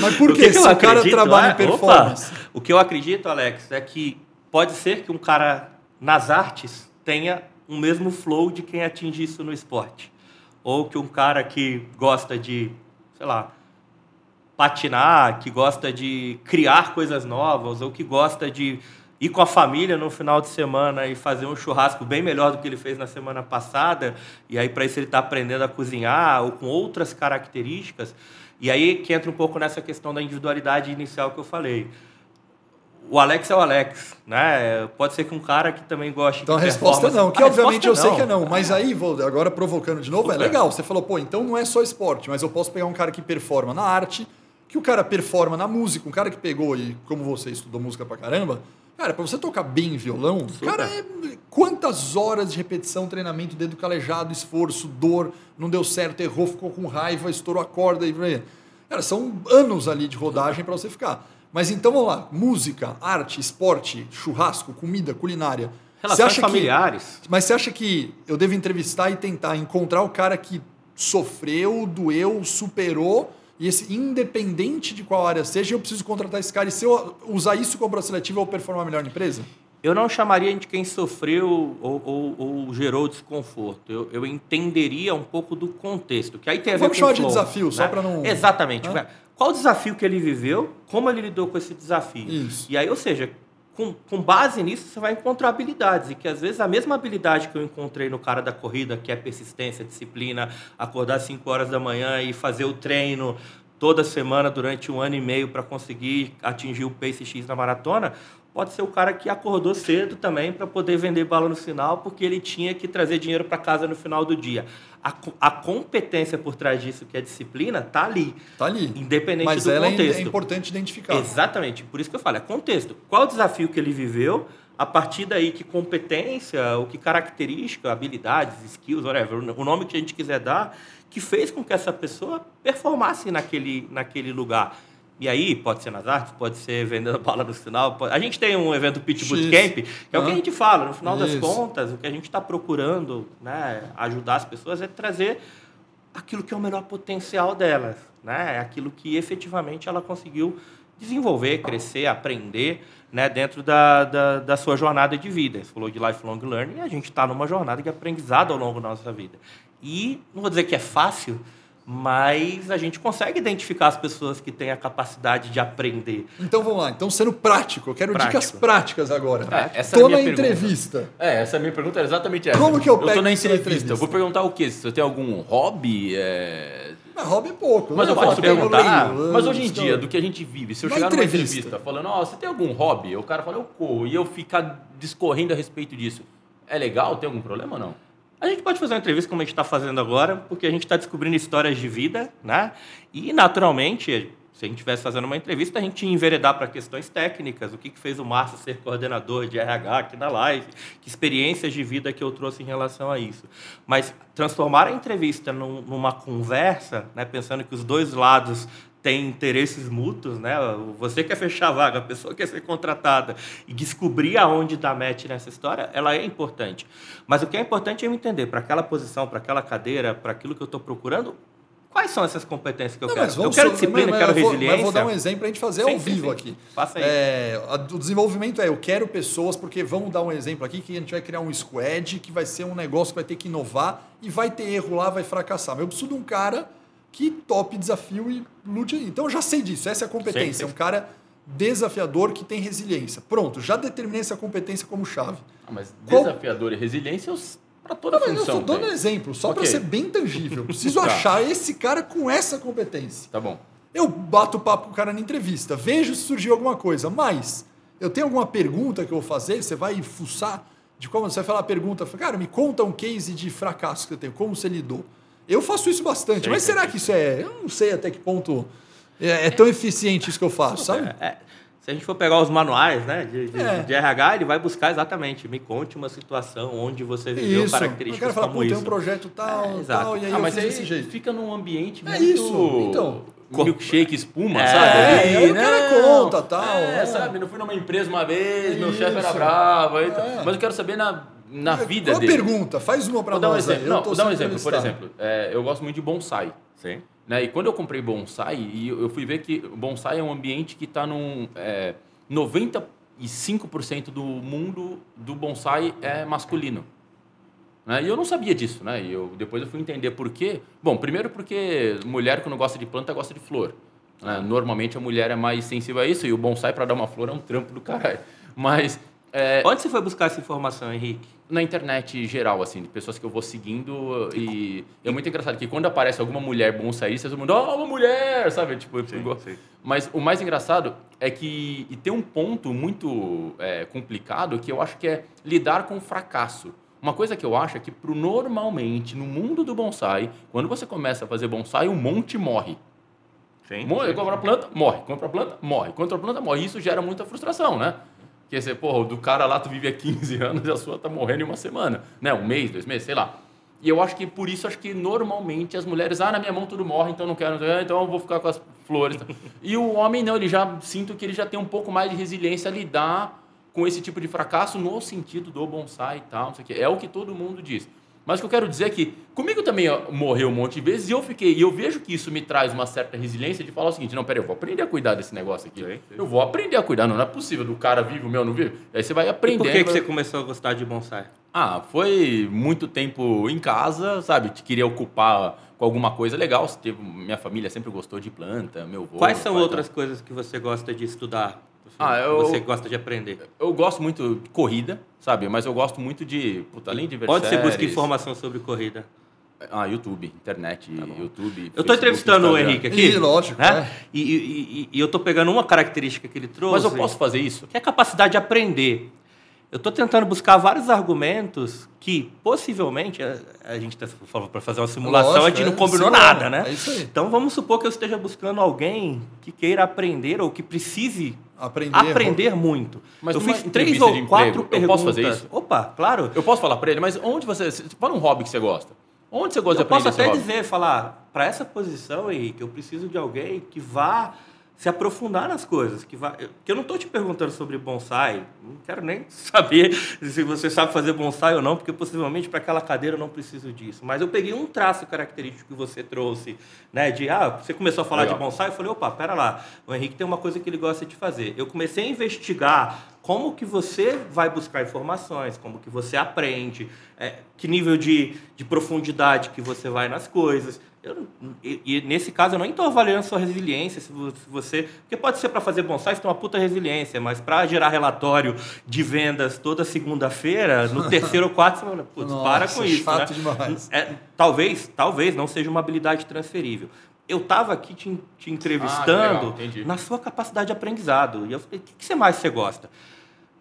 Mas por que, que, se o cara trabalha é, em performance? Opa, o que eu acredito, Alex, é que pode ser que um cara nas artes tenha o mesmo flow de quem atinge isso no esporte. Ou que um cara que gosta de, sei lá, patinar, que gosta de criar coisas novas, ou que gosta de ir com a família no final de semana e fazer um churrasco bem melhor do que ele fez na semana passada, e aí para isso ele está aprendendo a cozinhar, ou com outras características, e aí que entra um pouco nessa questão da individualidade inicial que eu falei. O Alex é o Alex, né? Pode ser que um cara que também goste então, de a resposta não, que obviamente eu não. sei que é não. Mas aí, vou agora provocando de novo, Super. é legal. Você falou, pô, então não é só esporte, mas eu posso pegar um cara que performa na arte, que o cara performa na música, um cara que pegou e, como você estudou música pra caramba, cara, pra você tocar bem violão, Super. cara, é quantas horas de repetição, treinamento, dedo calejado, esforço, dor, não deu certo, errou, ficou com raiva, estourou a corda e. Cara, são anos ali de rodagem para você ficar. Mas então vamos lá: música, arte, esporte, churrasco, comida, culinária. Relações familiares. Que, mas você acha que eu devo entrevistar e tentar encontrar o cara que sofreu, doeu, superou, e esse, independente de qual área seja, eu preciso contratar esse cara e se eu usar isso como processo seletivo, eu performar melhor na empresa? Eu não chamaria de quem sofreu ou, ou, ou gerou desconforto. Eu, eu, entenderia um pouco do contexto. Que aí tem a ver Vamos chamar de desafio, né? só para não. Exatamente. Né? Qual o desafio que ele viveu? Como ele lidou com esse desafio? Isso. E aí, ou seja, com, com, base nisso, você vai encontrar habilidades. E que às vezes a mesma habilidade que eu encontrei no cara da corrida, que é persistência, disciplina, acordar às 5 horas da manhã e fazer o treino toda semana durante um ano e meio para conseguir atingir o pace X na maratona, pode ser o cara que acordou cedo também para poder vender bala no final, porque ele tinha que trazer dinheiro para casa no final do dia. A, a, competência por trás disso, que é disciplina, tá ali. Tá ali. Independente Mas do é contexto. é importante identificar. Exatamente. Por isso que eu falo, é contexto. Qual o desafio que ele viveu? A partir daí, que competência, o que característica, habilidades, skills, whatever, o nome que a gente quiser dar, que fez com que essa pessoa performasse naquele, naquele lugar. E aí, pode ser nas artes, pode ser vendendo bala no final. Pode... A gente tem um evento Pitch Bootcamp, que é o que a gente fala. No final Isso. das contas, o que a gente está procurando né, ajudar as pessoas é trazer aquilo que é o melhor potencial delas. Né? Aquilo que efetivamente ela conseguiu desenvolver, crescer, aprender né, dentro da, da, da, sua jornada de vida. Você falou de lifelong learning e a gente está numa jornada de aprendizado ao longo da nossa vida. E não vou dizer que é fácil, mas a gente consegue identificar as pessoas que têm a capacidade de aprender. Então vamos lá, então sendo prático, eu quero prático. dicas práticas agora. É, essa Tô é na pergunta. entrevista. É, essa é a minha pergunta é exatamente essa. Como que eu pego Eu tô na entrevista? entrevista. Eu vou perguntar o quê? Se você tem algum hobby? É... Mas hobby é pouco. Mas né? eu posso perguntar. leio, mas hoje em dia, do que a gente vive, se eu Na chegar numa entrevista. entrevista falando, ó, você tem algum hobby? O cara fala, eu corro. E eu ficar discorrendo a respeito disso. É legal? Tem algum problema ou não? A gente pode fazer uma entrevista como a gente está fazendo agora, porque a gente está descobrindo histórias de vida, né? E, naturalmente, se a gente estivesse fazendo uma entrevista, a gente ia enveredar para questões técnicas, o que, que fez o Márcio ser coordenador de RH aqui na live, que experiências de vida que eu trouxe em relação a isso. Mas transformar a entrevista num, numa conversa, né, pensando que os dois lados tem interesses mútuos, né? Você quer fechar a vaga, a pessoa quer ser contratada e descobrir aonde dá match nessa história, ela é importante. Mas o que é importante é eu entender para aquela posição, para aquela cadeira, para aquilo que eu estou procurando, quais são essas competências que eu Não, quero. Eu quero disciplina, mas- quero mas eu vou- resiliência. Mas vou dar um exemplo para a gente fazer Sim, ao vivo sim. aqui. Faça aí. É, o desenvolvimento é, eu quero pessoas, porque vamos dar um exemplo aqui, que a gente vai criar um squad, que vai ser um negócio que vai ter que inovar, e vai ter erro lá, vai fracassar. Mas eu preciso de um cara que tope desafio e lute. Então eu já sei disso, essa é a competência. Sim, sim. É um cara desafiador que tem resiliência. Pronto, já determinei essa competência como chave. Ah, mas Qual- desafiador e resiliência para toda Não, mas eu função. estou dando tem. exemplo, só para Ok. ser bem tangível. Preciso Tá. achar esse cara com essa competência. Tá bom. Eu bato papo com o cara na entrevista, vejo se surgiu alguma coisa, mas eu tenho alguma pergunta que eu vou fazer, você vai fuçar de como você vai falar a pergunta, cara, me conta um case de fracasso que eu tenho, como você lidou. Eu faço isso bastante, Sim, mas será que isso é, eu não sei até que ponto é, é tão eficiente isso que eu faço, sabe? É, é. se a gente for pegar os manuais né, de, de- É. de RH, ele vai buscar exatamente, me conte uma situação onde você viveu Isso. Eu características quero falar, como pô, tem isso. um projeto tal, É, exato. tal, e aí ah, eu mas fiz aí desse jeito. fica num ambiente É muito... isso, então. Milkshake espuma, É, sabe? aí Ali, o cara conta, tal, É, é. sabe? Não fui numa empresa uma vez, meu Isso. chefe era bravo. aí tá. É. Mas eu quero saber na, na vida Qual dele. pergunta? Faz uma para um nós aí. exemplo. eu Não, vou dar um exemplo. Por exemplo, é, eu gosto muito de bonsai. Sim. Né? E quando eu comprei bonsai, e eu fui ver que o bonsai é um ambiente que está num. É, 95% do mundo do bonsai é masculino. Né? E eu não sabia disso, né? E eu, depois eu fui entender por quê. Bom, primeiro porque mulher quando gosta de planta gosta de flor. né? Normalmente a mulher é mais sensível a isso e o bonsai para dar uma flor é um trampo do caralho. Mas é, Onde você foi buscar essa informação, Henrique? Na internet geral, assim, de pessoas que eu vou seguindo e é muito engraçado que quando aparece alguma mulher bonsaísta, todo mundo, oh, uma mulher, sabe? Tipo, igual- sim. Mas o mais engraçado é que e tem um ponto muito é, complicado que eu acho que é lidar com o fracasso. Uma coisa que eu acho é que pro normalmente, no mundo do bonsai, quando você começa a fazer bonsai, um monte morre. Sim. Morre, compra a planta, morre. Compra a planta, morre. Compra a planta, morre. Isso gera muita frustração, né? Porque você, porra, do cara lá tu vive há 15 anos e a sua tá morrendo em uma semana. Né? Um mês, dois meses, sei lá. E eu acho que por isso, acho que normalmente as mulheres, ah, na minha mão tudo morre, então não quero, então eu vou ficar com as flores. e o homem não, ele já, sinto que ele já tem um pouco mais de resiliência a lidar com esse tipo de fracasso no sentido do bonsai e tal, não sei o quê. É o que todo mundo diz. Mas o que eu quero dizer é que comigo também morreu um monte de vezes e eu fiquei, e eu vejo que isso me traz uma certa resiliência de falar o seguinte, não, peraí, eu vou aprender a cuidar desse negócio aqui. Sim, sim. Eu vou aprender a cuidar, não, não é possível do cara vive, o meu não vive. Aí você vai E aprendendo. por que, que vai- você começou a gostar de bonsai? ah, foi muito tempo em casa, sabe? Te queria ocupar com alguma coisa legal. Minha família sempre gostou de planta, meu avô. Quais são outras coisas que você gosta de estudar? Você- Ah, eu- Você gosta de aprender? Eu gosto muito de corrida, sabe? Mas eu gosto muito de, puta, além de ver Pode ser busca séries- informação sobre corrida. Ah, YouTube, internet, YouTube. Eu estou entrevistando o Instagram. Henrique aqui. Ih, lógico, Né? é. E, e- e- e eu estou pegando uma característica que ele trouxe. Mas eu posso fazer isso? que é a capacidade de aprender. Eu estou tentando buscar vários argumentos que, possivelmente, a, a gente está para fazer uma simulação, Lógico, a gente não é, combinou nada, né? é isso aí. Então vamos supor que eu esteja buscando alguém que queira aprender ou que precise Aprender. aprender muito. Mas eu fiz três ou quatro emprego, eu perguntas. posso fazer isso? Opa, claro. Eu posso falar para ele, mas onde você. Fala um hobby que você gosta. Onde você gosta Eu de posso aprender até esse hobby? dizer, falar, para essa posição, Henrique, eu preciso de alguém que vá se aprofundar nas coisas. Que, eu- que eu não estou te perguntando sobre bonsai, não quero nem saber se você sabe fazer bonsai ou não, porque possivelmente para aquela cadeira eu não preciso disso. Mas eu peguei um traço característico que você trouxe, né? De, ah, você começou a falar Legal. de bonsai, eu falei, opa, pera lá, o Henrique tem uma coisa que ele gosta de fazer. Eu comecei a investigar como que você vai buscar informações, como que você aprende, é, que nível de, de profundidade que você vai nas coisas. Eu e, e nesse caso eu não estou avaliando sua resiliência, se vo- se você. Porque pode ser para fazer bonsai, você tem uma puta resiliência, mas para gerar relatório de vendas toda segunda-feira, no terceiro ou quarto, você fala, putz, para com isso. né? demais. É, talvez, talvez não seja uma habilidade transferível. Eu estava aqui te, te entrevistando legal, entendi. na sua capacidade de aprendizado. E eu falei, o que, que você mais você gosta?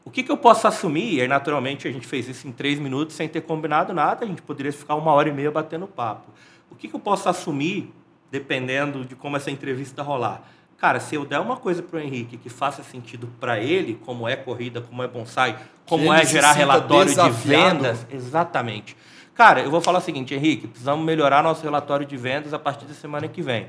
O que, que eu posso assumir? E aí, naturalmente, a gente fez isso em três minutos, sem ter combinado nada. A gente poderia ficar uma hora e meia batendo papo. O que, que eu posso assumir, dependendo de como essa entrevista rolar? Cara, se eu der uma coisa para o Henrique que faça sentido para ele, como é corrida, como é bonsai, como é gerar relatório de desafiado. vendas, exatamente. Cara, eu vou falar o seguinte, Henrique, precisamos melhorar nosso relatório de vendas a partir da semana que vem.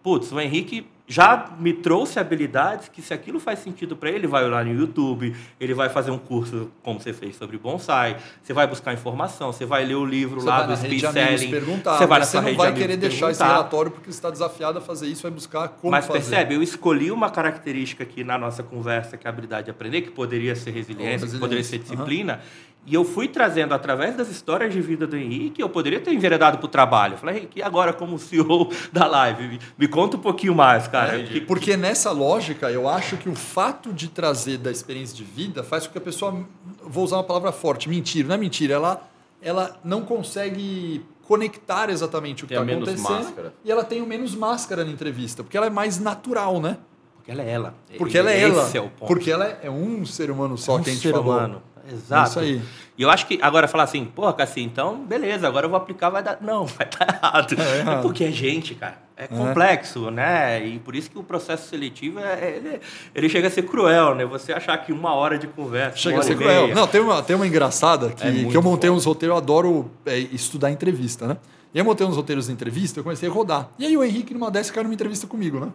Putz, o Henrique já me trouxe habilidades que, se aquilo faz sentido para ele, ele vai olhar no YouTube, ele vai fazer um curso, como você fez, sobre bonsai, você vai buscar informação, você vai ler o livro Você lá do speed selling, perguntar, você vai mas na você não vai querer deixar esse perguntar. relatório porque você está desafiado a fazer isso, vai buscar como Mas fazer. percebe, eu escolhi uma característica aqui na nossa conversa, que é a habilidade de aprender, que poderia ser resiliência, que poderia ser resiliência. disciplina. E eu fui trazendo, através das histórias de vida do Henrique, eu poderia ter enveredado para o trabalho. Eu falei, Henrique, e agora como CEO da live? Me, me conta um pouquinho mais, cara. É, porque nessa lógica, eu acho que o fato de trazer da experiência de vida faz com que a pessoa, vou usar uma palavra forte, mentira, não é mentira, ela, ela não consegue conectar exatamente o que está menos acontecendo máscara. e ela tem o menos máscara na entrevista, porque ela é mais natural, né? Porque ela é ela. Porque ela é ela. Esse é o ponto. Porque ela é um ser humano só É um que a gente ser falou. humano. Exato. Isso aí. E eu acho que agora falar assim, pô, Cassi, então beleza, agora eu vou aplicar, vai dar. Não, vai dar errado. É errado. Porque é gente, cara. É complexo, né? E por isso que o processo seletivo é, ele, ele chega a ser cruel, né? Você achar que uma hora de conversa. Chega a ser cruel. meia, Não, tem uma, tem uma engraçada que, É que eu montei foda. uns roteiros, eu adoro é, estudar entrevista, né? E eu montei uns roteiros de entrevista, eu comecei a rodar. E aí o Henrique, numa dessas, caiu numa entrevista comigo, né?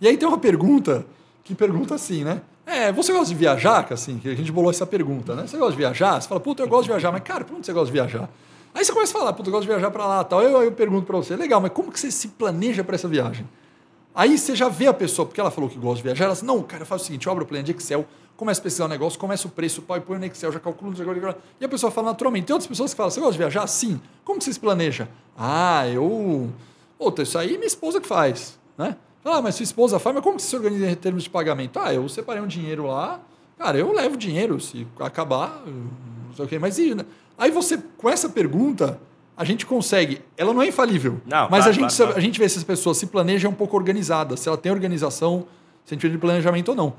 E aí tem uma pergunta que pergunta assim, né? É, você gosta de viajar, assim? Que a gente bolou essa pergunta, né? Você gosta de viajar? Você fala, puta, eu gosto de viajar. Mas, cara, por onde você gosta de viajar? Aí você começa a falar, puta, eu gosto de viajar pra lá tal. Eu, eu pergunto pra você, legal, mas como que você se planeja pra essa viagem? Aí você já vê a pessoa, porque ela falou que gosta de viajar, ela diz, não, cara, faz o seguinte, eu abro o plano de Excel, começa a pesquisar o negócio, começa o preço, põe, põe no Excel, já calcula, já calcula, e a pessoa fala naturalmente. Tem outras pessoas que falam, você gosta de viajar? Sim. Como que você se planeja? Ah, eu... Puta, isso aí minha esposa que faz, né? Ah, mas sua esposa faz, mas como que você se organiza em termos de pagamento? Ah, eu separei um dinheiro lá, cara, eu levo dinheiro, se acabar, não sei o quê, mas e, né? Aí você, com essa pergunta, a gente consegue, ela não é infalível, Não, mas claro, a, gente, claro, a gente vê se as pessoas se planejam um pouco organizadas, se ela tem organização, sentido de planejamento ou não.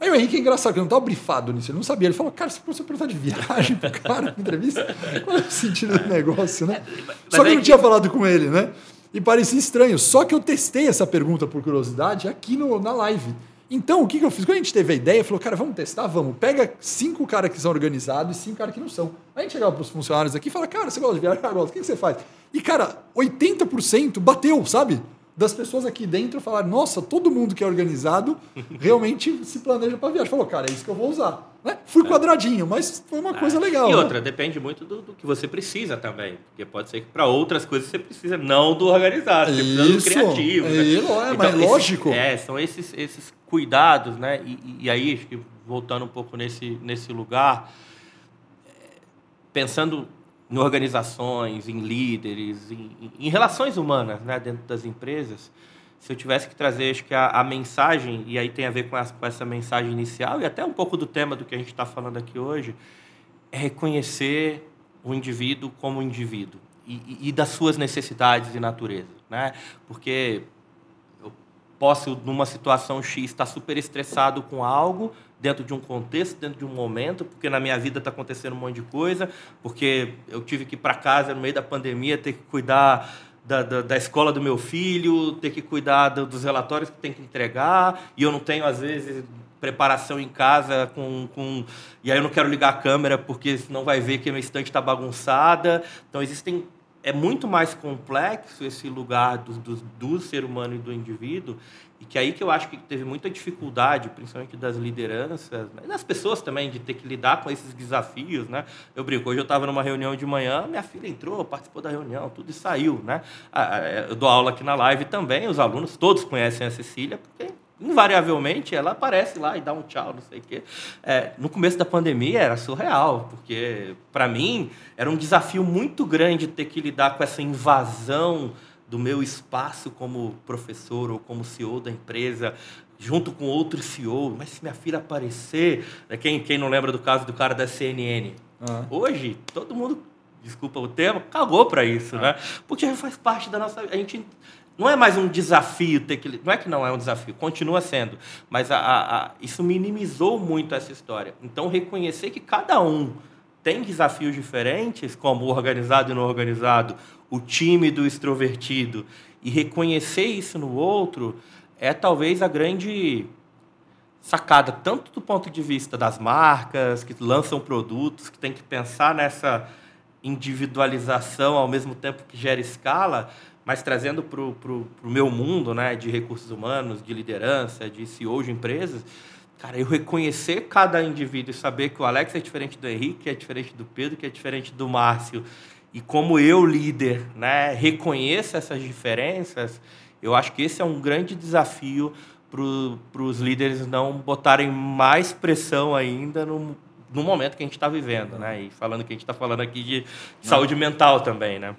Aí o Henrique é engraçado, que ele não estava brifado nisso, ele não sabia. Ele falou, cara, se você perguntar de viagem pro cara na entrevista, qual é o sentido do negócio, né? Só que eu não tinha falado com ele, né? E parecia estranho. Só que eu testei essa pergunta por curiosidade aqui no, na live. Então, o que, que eu fiz? Quando a gente teve a ideia, falou, cara, vamos testar? Vamos. Pega cinco caras que são organizados e cinco caras que não são. Aí a gente chegava para os funcionários aqui e fala, cara, você gosta de viajar? Gosto. O que, que você faz? E, cara, 80% bateu, sabe? Das pessoas aqui dentro falaram, nossa, todo mundo que é organizado realmente se planeja para viagem. Falou, cara, é isso que eu vou usar. Né? Fui quadradinho, mas foi uma coisa legal. É. E né? outra, depende muito do, do que você precisa também. Porque pode ser que para outras coisas você precisa não do organizado, você precisa do Isso. criativo. né? É, lo- é, mas esses- lógico. é, são esses, esses cuidados, né? E, e- aí, acho que voltando um pouco nesse, nesse lugar, é, pensando em organizações, em líderes, em, em- relações humanas né, dentro das empresas, se eu tivesse que trazer, acho que a, a mensagem, e aí tem a ver com, com essa mensagem inicial, e até um pouco do tema do que a gente está falando aqui hoje, é reconhecer o indivíduo como indivíduo e, e- das suas necessidades e natureza. Né? Porque eu posso, numa situação X, estar super estressado com algo, dentro de um contexto, dentro de um momento, porque na minha vida está acontecendo um monte de coisa, porque eu tive que ir para casa no meio da pandemia, ter que cuidar da, da, da escola do meu filho, ter que cuidar do- dos relatórios que tem que entregar, e eu não tenho, às vezes, preparação em casa com, com e aí eu não quero ligar a câmera porque senão vai ver que a minha estante está bagunçada. Então existem é muito mais complexo esse lugar do, do, do ser humano e do indivíduo e que aí que eu acho que teve muita dificuldade principalmente das lideranças e das pessoas também de ter que lidar com esses desafios né? Eu brinco hoje eu estava numa reunião de manhã minha filha entrou participou da reunião tudo e saiu né? Ah, ah, eu dou aula aqui na live também os alunos todos conhecem a Cecília porque invariavelmente ela aparece lá e dá um tchau, não sei o quê. É, no começo da pandemia era surreal, porque para mim era um desafio muito grande ter que lidar com essa invasão do meu espaço como professor ou como CEO da empresa, junto com outro CEO. Mas se minha filha aparecer, né, quem, quem não lembra do caso do cara da CNN? Ah. Hoje, todo mundo, desculpa o termo, cagou para isso, né? Porque faz parte da nossa a gente não é mais um desafio ter que não é que não é um desafio, continua sendo, mas a, a- a- isso minimizou muito essa história. Então reconhecer que cada um tem desafios diferentes, como o organizado e não organizado, o tímido e o extrovertido, e reconhecer isso no outro é talvez a grande sacada, tanto do ponto de vista das marcas que lançam produtos, que tem que pensar nessa individualização ao mesmo tempo que gera escala, mas trazendo para o meu mundo né, de recursos humanos, de liderança, de CEO de empresas, cara, eu reconhecer cada indivíduo e saber que o Alex é diferente do Henrique, que é diferente do Pedro, que é diferente do Márcio, e como eu, líder, né, reconheço essas diferenças, eu acho que esse é um grande desafio para os líderes não botarem mais pressão ainda no, no momento que a gente está vivendo, né? E falando que a gente está falando aqui de saúde mental também, né?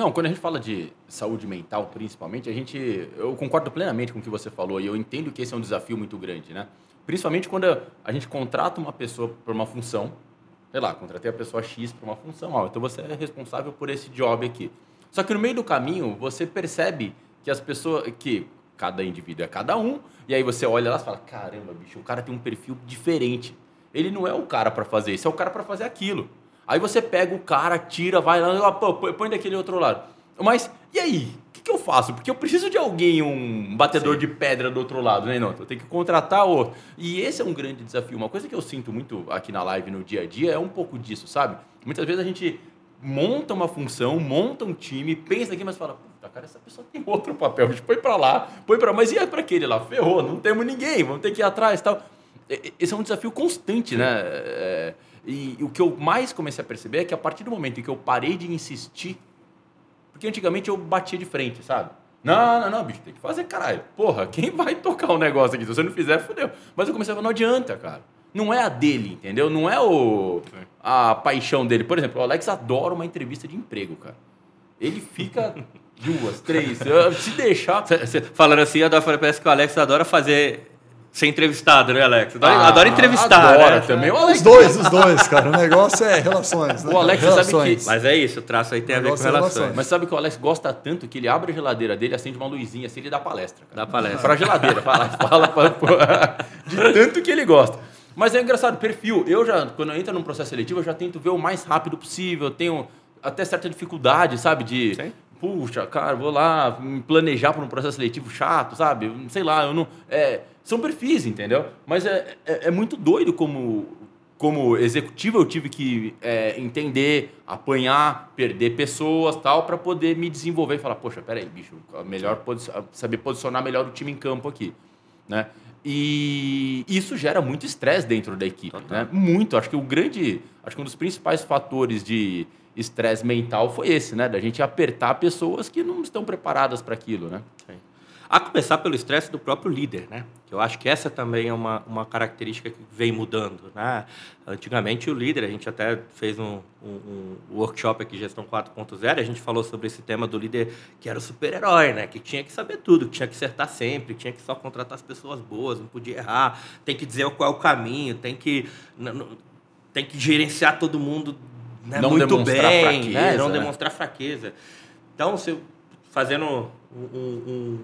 Não, quando a gente fala de saúde mental, principalmente, a gente, eu concordo plenamente com o que você falou e eu entendo que esse é um desafio muito grande, né? Principalmente quando a gente contrata uma pessoa por uma função, sei lá, contratei a pessoa X por uma função, ó, então você é responsável por esse job aqui. Só que no meio do caminho, você percebe que as pessoas, que cada indivíduo é cada um, e aí você olha lá e fala: caramba, bicho, o cara tem um perfil diferente. Ele não é o cara para fazer isso, é o cara para fazer aquilo. Aí você pega o cara, tira, vai lá, põe daquele outro lado. Mas, e aí? O que, que, eu faço? Porque eu preciso de alguém, um batedor Sim. de pedra do outro lado, né? Não, eu tenho que contratar outro. E esse é um grande desafio. Uma coisa que eu sinto muito aqui na live, no dia a dia, é um pouco disso, sabe? Muitas vezes a gente monta uma função, monta um time, pensa aqui, mas fala, puta, cara, essa pessoa tem outro papel, a gente põe para lá, põe para mas e é para aquele lá? Ferrou, não temos ninguém, vamos ter que ir atrás tal. Esse é um desafio constante, né? É, e, e o que eu mais comecei a perceber é que a partir do momento em que eu parei de insistir, porque antigamente eu batia de frente, sabe? Não, não, não, bicho, tem que fazer, caralho. Porra, quem vai tocar o um negócio aqui? Se você não fizer, fodeu. Mas eu comecei a falar, não adianta, cara não é a dele, entendeu? Não é o, a paixão dele. Por exemplo, o Alex adora uma entrevista de emprego, cara. Ele fica duas, três, se deixar. Falando assim, parece que o Alex adora fazer ser entrevistado, né, Alex? Adora, ah, adora entrevistar, adora né? também. Alex... Os dois, os dois, cara. O negócio é relações. Né? O Alex relações. sabe que... Mas é isso, o traço aí tem a ver com relações. É relações. Mas sabe que o Alex gosta tanto que ele abre a geladeira dele, acende uma luzinha assim, ele dá palestra. Cara. Dá palestra. Pra geladeira, fala, fala, fala, de tanto que ele gosta. Mas é engraçado, perfil. Eu já, quando eu entro num processo seletivo, eu já tento ver o mais rápido possível. Eu tenho até certa dificuldade, sabe? De. Sim. Puxa, cara, vou lá me planejar para um processo seletivo chato, sabe? Sei lá, eu não. É, são perfis, entendeu? Mas é, é, é, muito doido como, como executivo eu tive que é, entender, apanhar, perder pessoas tal, para poder me desenvolver e falar, poxa, peraí, bicho, melhor saber posicionar melhor o time em campo aqui, né? E isso gera muito estresse dentro da equipe, né? Muito. Acho que o grande, acho que um dos principais fatores de estresse mental foi esse, né? Da gente apertar pessoas que não estão preparadas para aquilo, né? Sim. A começar pelo estresse do próprio líder, né? Que eu acho que essa também é uma, uma característica que vem mudando, né? Antigamente o líder, a gente até fez um, um, um workshop aqui, Gestão 4.0, a gente falou sobre esse tema do líder que era o super-herói, né? Que tinha que saber tudo, que tinha que acertar sempre, tinha que só contratar as pessoas boas, não podia errar, tem que dizer qual é o caminho, tem que, tem que gerenciar todo mundo né, não muito bem, fraqueza, né? não demonstrar fraqueza. Então, se fazendo um, um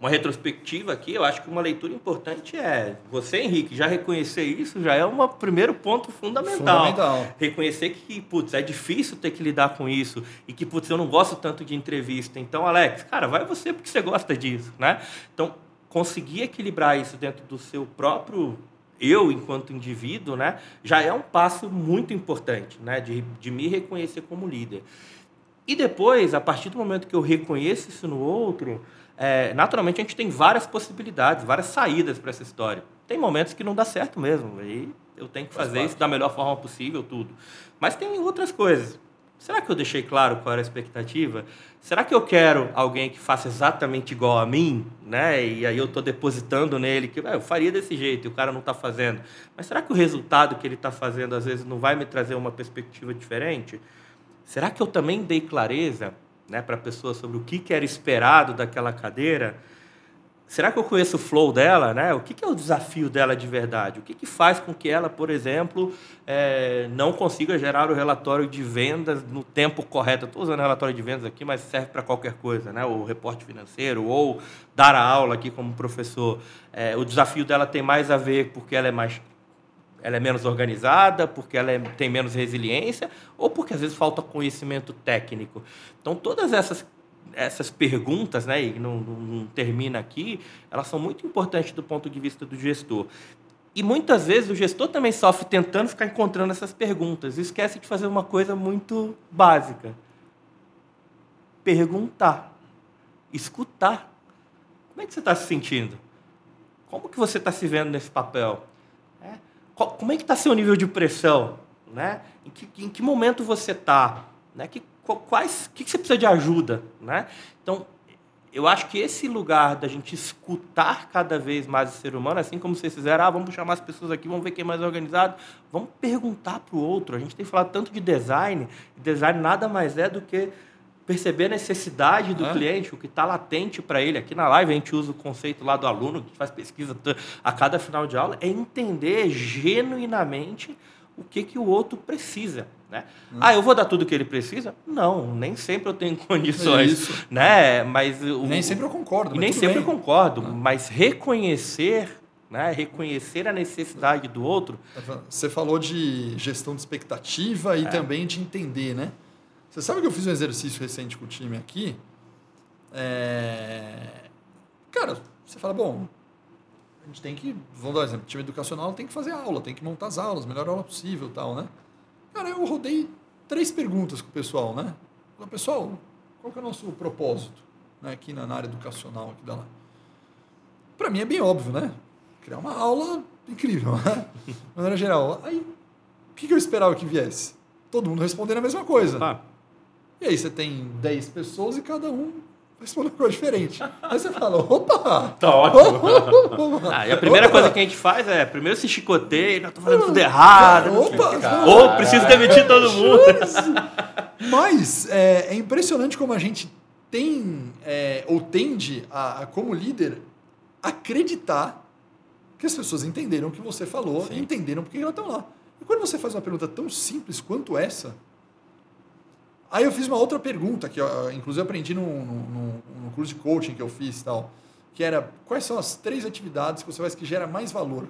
uma retrospectiva aqui, eu acho que uma leitura importante é você, Henrique, já reconhecer isso já é um primeiro ponto fundamental. fundamental. Reconhecer que, putz, é difícil ter que lidar com isso e que, putz, eu não gosto tanto de entrevista. Então, Alex, cara, vai você porque você gosta disso, né? Então, conseguir equilibrar isso dentro do seu próprio eu, enquanto indivíduo, né, já é um passo muito importante, né, de, de me reconhecer como líder. E depois, a partir do momento que eu reconheço isso no outro, é, naturalmente a gente tem várias possibilidades, várias saídas para essa história. Tem momentos que não dá certo mesmo, e eu tenho que fazer isso da melhor forma possível, tudo. Mas tem outras coisas. Será que eu deixei claro qual era a expectativa? Será que eu quero alguém que faça exatamente igual a mim, né? E aí eu estou depositando nele que ah, eu faria desse jeito e o cara não está fazendo. Mas será que o resultado que ele está fazendo às vezes não vai me trazer uma perspectiva diferente? Será que eu também dei clareza né, para a pessoa sobre o que, que era esperado daquela cadeira, será que eu conheço o flow dela? Né? O que, que é o desafio dela de verdade? O que, que faz com que ela, por exemplo, é, não consiga gerar o relatório de vendas no tempo correto? Estou usando relatório de vendas aqui, mas serve para qualquer coisa, né? o reporte financeiro ou dar a aula aqui como professor. É, o desafio dela tem mais a ver porque ela é mais ela é menos organizada, porque ela é, tem menos resiliência, ou porque às vezes falta conhecimento técnico. Então, todas essas, essas perguntas, né, e não, não, não termina aqui, elas são muito importantes do ponto de vista do gestor. e muitas vezes o gestor também sofre tentando ficar encontrando essas perguntas e esquece de fazer uma coisa muito básica: perguntar, escutar. Como é que você está se sentindo? Como que você está se vendo nesse papel? É? Como é que está seu nível de pressão? Né? Em, que, em que momento você está? Né? Que, quais, que, que você precisa de ajuda? Né? Então, eu acho que esse lugar da gente escutar cada vez mais o ser humano, assim como vocês fizeram, ah, vamos chamar as pessoas aqui, vamos ver quem é mais organizado, vamos perguntar para o outro. A gente tem falado tanto de design, design nada mais é do que perceber a necessidade do é. cliente, o que está latente para ele. Aqui na live a gente usa o conceito lá do aluno, que faz pesquisa a cada final de aula, é entender genuinamente o que, que o outro precisa. Né? Hum. Ah, eu vou dar tudo o que ele precisa? Não, nem sempre eu tenho condições. Isso. Né? Mas o, nem sempre eu concordo. Nem sempre bem. eu concordo, mas reconhecer né? reconhecer a necessidade do outro. Você falou de gestão de expectativa e é. também de entender, né? Você sabe que eu fiz um exercício recente com o time aqui? É... Cara, você fala, bom, a gente tem que, vamos dar um exemplo, time educacional tem que fazer aula, tem que montar as aulas, melhor aula possível tal, né? Cara, eu rodei três perguntas com o pessoal, né? Falei, pessoal, qual que é o nosso propósito né, aqui na, área educacional aqui da lá? Para mim é bem óbvio, né? Criar uma aula incrível, né? De maneira geral. Aí, o que, que eu esperava que viesse? Todo mundo respondendo a mesma coisa. Tá. E aí você tem 10 pessoas e cada um responde uma coisa diferente. Aí você fala, opa! Tá ótimo. ah, e a primeira opa. coisa que a gente faz é, primeiro se chicoteia, não, tô fazendo tudo errado. Opa! Ou preciso demitir todo mundo. Mas é, é, impressionante como a gente tem, é, ou tende a, a, como líder, acreditar que as pessoas entenderam o que você falou, Sim. entenderam porque elas estão lá. E quando você faz uma pergunta tão simples quanto essa, Aí eu fiz uma outra pergunta, que eu, inclusive eu aprendi no, no, curso de coaching que eu fiz tal, que era quais são as três atividades que você faz que gera mais valor? O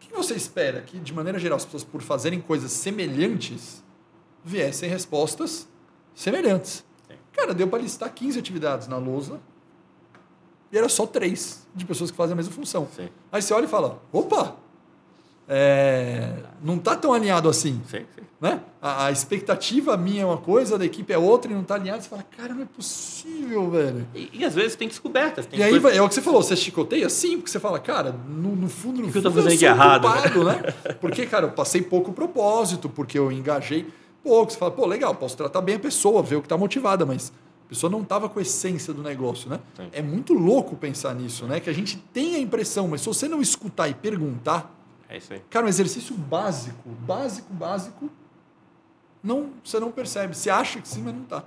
que você espera que, de maneira geral, as pessoas, por fazerem coisas semelhantes, viessem respostas semelhantes? Sim. Cara, deu para listar 15 atividades na lousa e era só três de pessoas que fazem a mesma função. Sim. Aí você olha e fala, opa, é, não está tão alinhado assim. Sim, sim. Né? A, a, expectativa minha é uma coisa, da equipe é outra e não está alinhado. Você fala, cara, não é possível, velho. E, e às vezes tem descobertas. Tem e aí é o que você falou, você chicoteia? Sim, porque você fala, cara, no, no fundo, no que fundo, eu, tô fazendo eu de errado, né? culpado, né? né? Porque, cara, eu passei pouco propósito, porque eu engajei pouco. Você fala, pô, legal, posso tratar bem a pessoa, ver o que está motivada, mas a pessoa não estava com a essência do negócio, né? Sim. É muito louco pensar nisso, né? Que a gente tem a impressão, mas se você não escutar e perguntar é isso aí. Cara, um exercício básico, básico, básico, não, você não percebe. Você acha que sim, mas não está.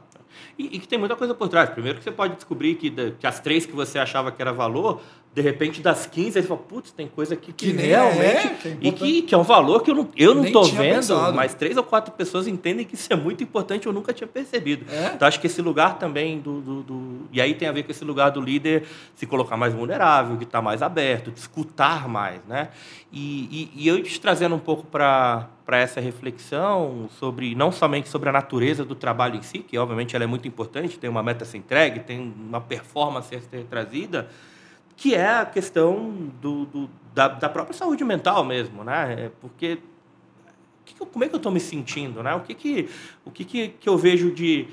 E, e, que tem muita coisa por trás. Primeiro que você pode descobrir que, que as três que você achava que era valor, de repente das 15, aí você fala, putz, tem coisa aqui que, que realmente. É, que é e que, que é um valor que eu não, eu não tô vendo, pensado. mas três ou quatro pessoas entendem que isso é muito importante, eu nunca tinha percebido. É? Então acho que esse lugar também do, do, do, E aí tem a ver com esse lugar do líder se colocar mais vulnerável, de estar mais aberto, de escutar mais, né? E, e, e eu te trazendo um pouco para para essa reflexão sobre não somente sobre a natureza do trabalho em si, que obviamente ela é muito importante, tem uma meta a ser entregue, tem uma performance a ser trazida, que é a questão do, do da, da, própria saúde mental mesmo, né? É porque que, como é que eu estou me sentindo, né? O que que o que, que, que eu vejo de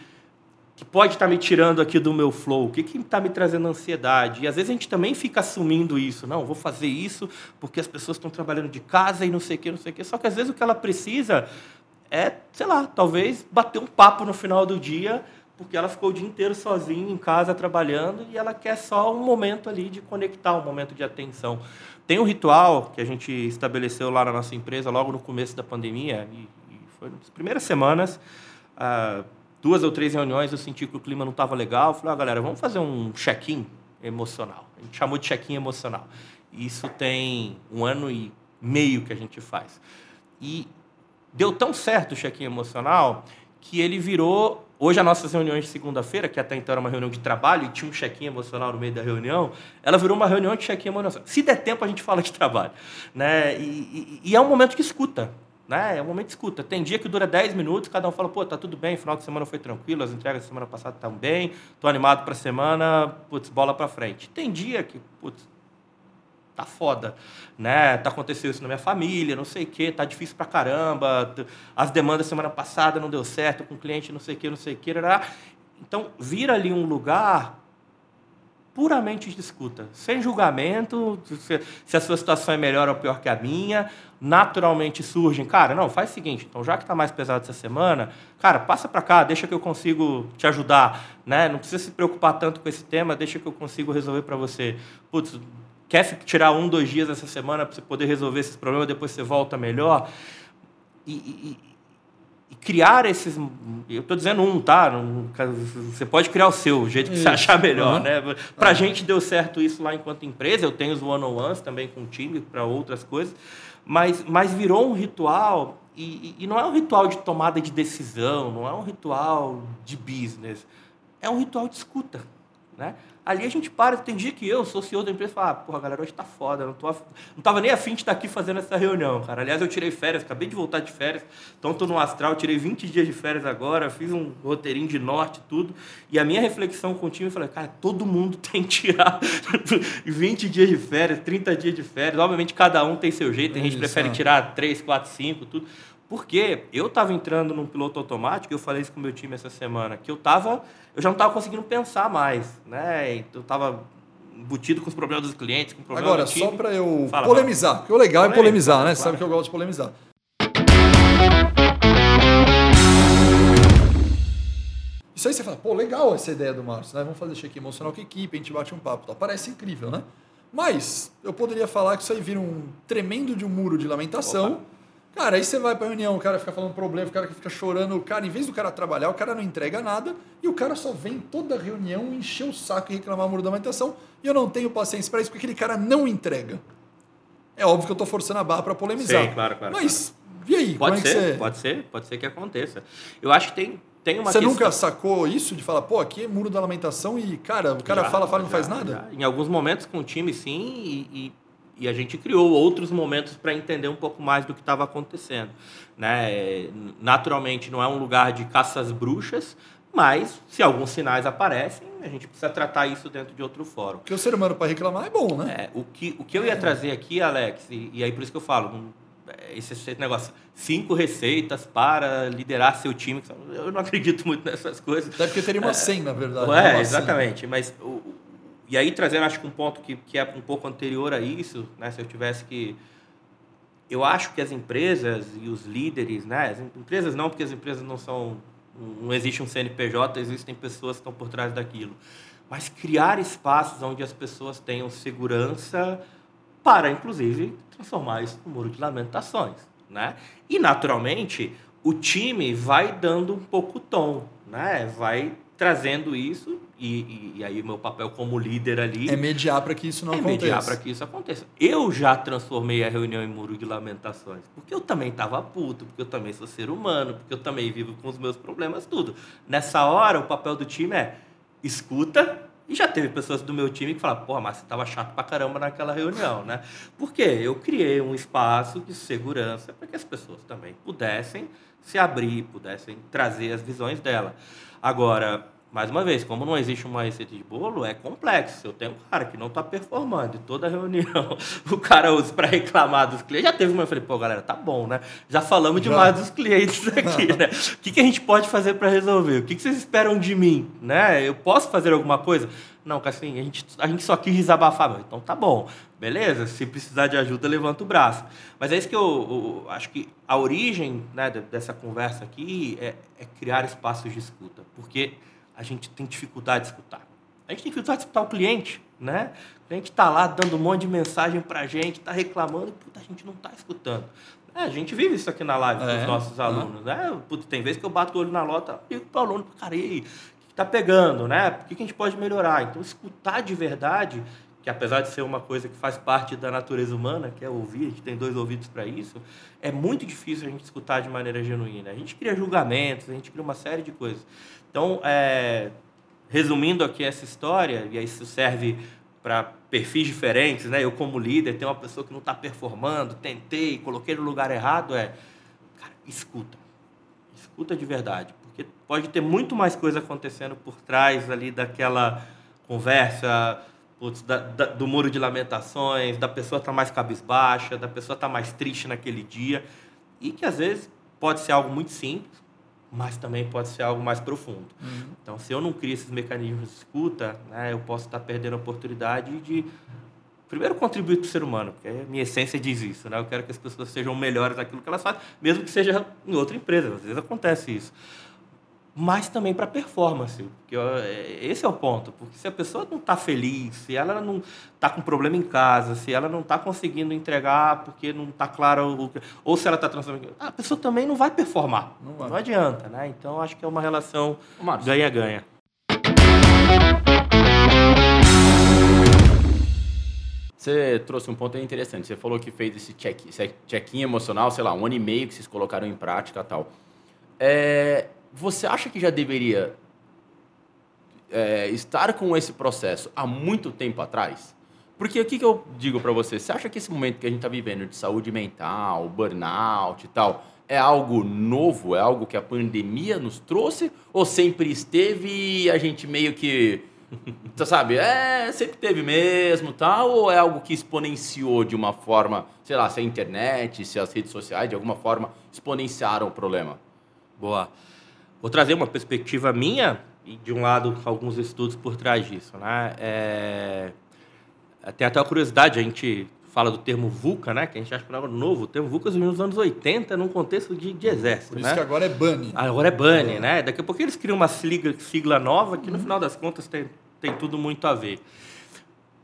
que pode estar tá me tirando aqui do meu flow, o que está me trazendo ansiedade. E às vezes a gente também fica assumindo isso. Não, vou fazer isso porque as pessoas estão trabalhando de casa e não sei o que, não sei o que. Só que às vezes o que ela precisa é, sei lá, talvez bater um papo no final do dia porque ela ficou o dia inteiro sozinha em casa trabalhando e ela quer só um momento ali de conectar, um momento de atenção. Tem um ritual que a gente estabeleceu lá na nossa empresa logo no começo da pandemia e, e foi nas primeiras semanas, ah, duas ou três reuniões eu senti que o clima não estava legal, falei, ah, galera, vamos fazer um check-in emocional. A gente chamou de check-in emocional. Isso tem um ano e meio que a gente faz. E deu tão certo o check-in emocional que ele virou Hoje, as nossas reuniões de segunda-feira, que até então era uma reunião de trabalho e tinha um check-in emocional no meio da reunião, ela virou uma reunião de check-in emocional. Se der tempo, a gente fala de trabalho. Né? E, e, e, é um momento que escuta. Né? É um momento de escuta. Tem dia que dura 10 minutos, cada um fala, pô, tá tudo bem, final de semana foi tranquilo, as entregas da semana passada estão bem, tô animado para a semana, putz, bola para frente. Tem dia que, putz, tá foda, né? Tá acontecendo isso na minha família, não sei o quê, tá difícil pra caramba, as demandas semana passada não deu certo com o cliente, não sei o quê, não sei o quê. Então, vira ali um lugar puramente de escuta, sem julgamento, se, se, a sua situação é melhor ou pior que a minha. Naturalmente surgem, cara, não, faz o seguinte, então já que está mais pesado essa semana, cara, passa para cá, deixa que eu consigo te ajudar, né? Não precisa se preocupar tanto com esse tema, deixa que eu consigo resolver para você. Putz, quer tirar um, dois dias essa semana para você poder resolver esses problemas, depois você volta melhor. E, e, e criar esses. Eu estou dizendo um, tá? Você pode criar o seu, o jeito que isso. você achar melhor, uhum. né? Para a uhum. gente deu certo isso lá enquanto empresa. Eu tenho os one-on-ones também com o time para outras coisas, mas, mas virou um ritual. E, e não é um ritual de tomada de decisão, não é um ritual de business, é um ritual de escuta. Né? Ali a gente para, tem dia que eu sou CEO da empresa e falo, ah, porra, galera, hoje tá foda, não, tô af... não tava nem afim de estar aqui fazendo essa reunião, cara. Aliás, eu tirei férias, acabei de voltar de férias, então tô no astral, tirei 20 dias de férias agora, fiz um roteirinho de norte tudo, e a minha reflexão time, eu falei, cara, todo mundo tem que tirar 20 dias de férias, 30 dias de férias, obviamente cada um tem seu jeito, tem gente que prefere é. tirar 3, 4, 5, tudo, porque eu estava entrando num piloto automático, eu falei isso com o meu time essa semana, que eu tava, eu já não estava conseguindo pensar mais, né? Eu estava embutido com os problemas dos clientes, com problemas Agora, do time. só para eu fala, polemizar, porque o legal é polemizar, né? Claro. Você sabe que eu gosto de polemizar. Isso aí você fala, pô, legal essa ideia do Márcio, né? Vamos fazer cheque emocional com a equipe, a gente bate um papo, tá? parece incrível, né? Mas eu poderia falar que isso aí vira um tremendo de um muro de lamentação. Opa Cara, aí você vai pra reunião, o cara fica falando problema, o cara que fica chorando, o cara, em vez do cara trabalhar, o cara não entrega nada e o cara só vem toda reunião encher o saco e reclamar muro da manutenção e eu não tenho paciência para isso porque aquele cara não entrega. É óbvio que eu tô forçando a barra para polemizar. Sim, claro, claro. Mas, claro. e aí? Pode é ser, você... pode ser, pode ser que aconteça. Eu acho que tem, tem uma Você questão... nunca sacou isso de falar, pô, aqui é muro da lamentação e, cara, o cara já, fala, fala e não faz nada? Já. Em alguns momentos com o time, sim, e, e e a gente criou outros momentos para entender um pouco mais do que estava acontecendo. Né? Naturalmente, não é um lugar de caças bruxas, mas se alguns sinais aparecem, a gente precisa tratar isso dentro de outro fórum. Porque o ser humano para reclamar é bom, né? É, o, que, o que eu ia trazer aqui, Alex, e, e aí por isso que eu falo, esse, esse negócio, cinco receitas para liderar seu time, eu não acredito muito nessas coisas. Até porque teria uma é, 100, na verdade. É, exatamente, mas o, e aí, trazendo, acho que um ponto que, que é um pouco anterior a isso, né? se eu tivesse que. Eu acho que as empresas e os líderes, né? As empresas não, porque as empresas não são. Não existe um CNPJ, existem pessoas que estão por trás daquilo. Mas criar espaços onde as pessoas tenham segurança para, inclusive, transformar isso no muro de lamentações. Né? E, naturalmente, o time vai dando um pouco o tom, né? vai trazendo isso, e, e, e, aí o meu papel como líder ali... É mediar para que isso não é aconteça. mediar para que isso aconteça. Eu já transformei a reunião em muro de lamentações, porque eu também estava puto, porque eu também sou ser humano, porque eu também vivo com os meus problemas, tudo. Nessa hora, o papel do time é escuta, e já teve pessoas do meu time que falaram, porra, mas você estava chato pra caramba naquela reunião, né? Porque eu criei um espaço de segurança para que as pessoas também pudessem se abrir, pudessem trazer as visões dela. Agora, mais uma vez, como não existe uma receita de bolo, é complexo. Eu tenho um cara que não está performando e toda reunião o cara usa para reclamar dos clientes. Já teve uma, eu falei, pô, galera, tá bom, né? Já falamos Já. demais dos clientes aqui, né? O que, que a gente pode fazer para resolver? O que, que vocês esperam de mim, né? Eu posso fazer alguma coisa? Não, assim, a gente, a gente só quis desabafar. Então tá bom, beleza? Se precisar de ajuda, levanta o braço. Mas é isso que eu, eu acho que a origem né, dessa conversa aqui é, é, criar espaços de escuta. Porque a gente tem dificuldade de escutar. A gente tem dificuldade de escutar o cliente, né? O cliente está lá dando um monte de mensagem para a gente, está reclamando e puta, a gente não está escutando. É, a gente vive isso aqui na live é, com os nossos alunos, né? Puta, tem vezes que eu bato o olho na lota e digo para o aluno, cara, e aí, está pegando, né? O que a gente pode melhorar? Então, escutar de verdade, que apesar de ser uma coisa que faz parte da natureza humana, que é ouvir, a gente tem dois ouvidos para isso, é muito difícil a gente escutar de maneira genuína. A gente cria julgamentos, a gente cria uma série de coisas. Então, é, resumindo aqui essa história, e isso serve para perfis diferentes, né? Eu como líder, tem uma pessoa que não está performando, tentei, coloquei no lugar errado, é, cara, escuta, escuta de verdade, porque pode ter muito mais coisa acontecendo por trás ali daquela conversa. putz, da, da, do muro de lamentações, da pessoa estar tá mais cabisbaixa, da pessoa estar tá mais triste naquele dia. E que às vezes pode ser algo muito simples, mas também pode ser algo mais profundo. Uhum. Então, se eu não crio esses mecanismos de escuta, né, eu posso estar perdendo a oportunidade de, primeiro, contribuir para o ser humano, porque a minha essência diz isso. Né? Eu quero que as pessoas sejam melhores naquilo que elas fazem, mesmo que seja em outra empresa. Às vezes acontece isso mas também para performance. Porque é, esse é o ponto. Porque se a pessoa não está feliz, se ela não está com problema em casa, se ela não está conseguindo entregar porque não está claro, ou se ela está transformando, a pessoa também não vai performar. Não, vai. não adianta, né? Então acho que é uma relação ganha-ganha. Você trouxe um ponto interessante. Você falou que fez esse check-in check emocional, sei lá, um ano e meio que vocês colocaram em prática tal. É, você acha que já deveria é, estar com esse processo há muito tempo atrás? Porque o que, que eu digo para você? Você acha que esse momento que a gente está vivendo de saúde mental, burnout e tal, é algo novo? É algo que a pandemia nos trouxe? Ou sempre esteve e a gente meio que. Você sabe? É, sempre teve mesmo tal? Ou é algo que exponenciou de uma forma, sei lá, se a internet, se as redes sociais de alguma forma exponenciaram o problema? Boa. Vou trazer uma perspectiva minha e, de um lado, alguns estudos por trás disso. Né? É... Tem até uma curiosidade, a gente fala do termo VUCA, né? que a gente acha que é novo. O termo VUCA surgiu nos anos 80 num contexto de, de exército. Por isso né? que agora é BANI. Agora é BANI, é. né? Daqui a pouco eles criam uma sigla, sigla nova que, no uhum. final das contas, tem, tem tudo muito a ver.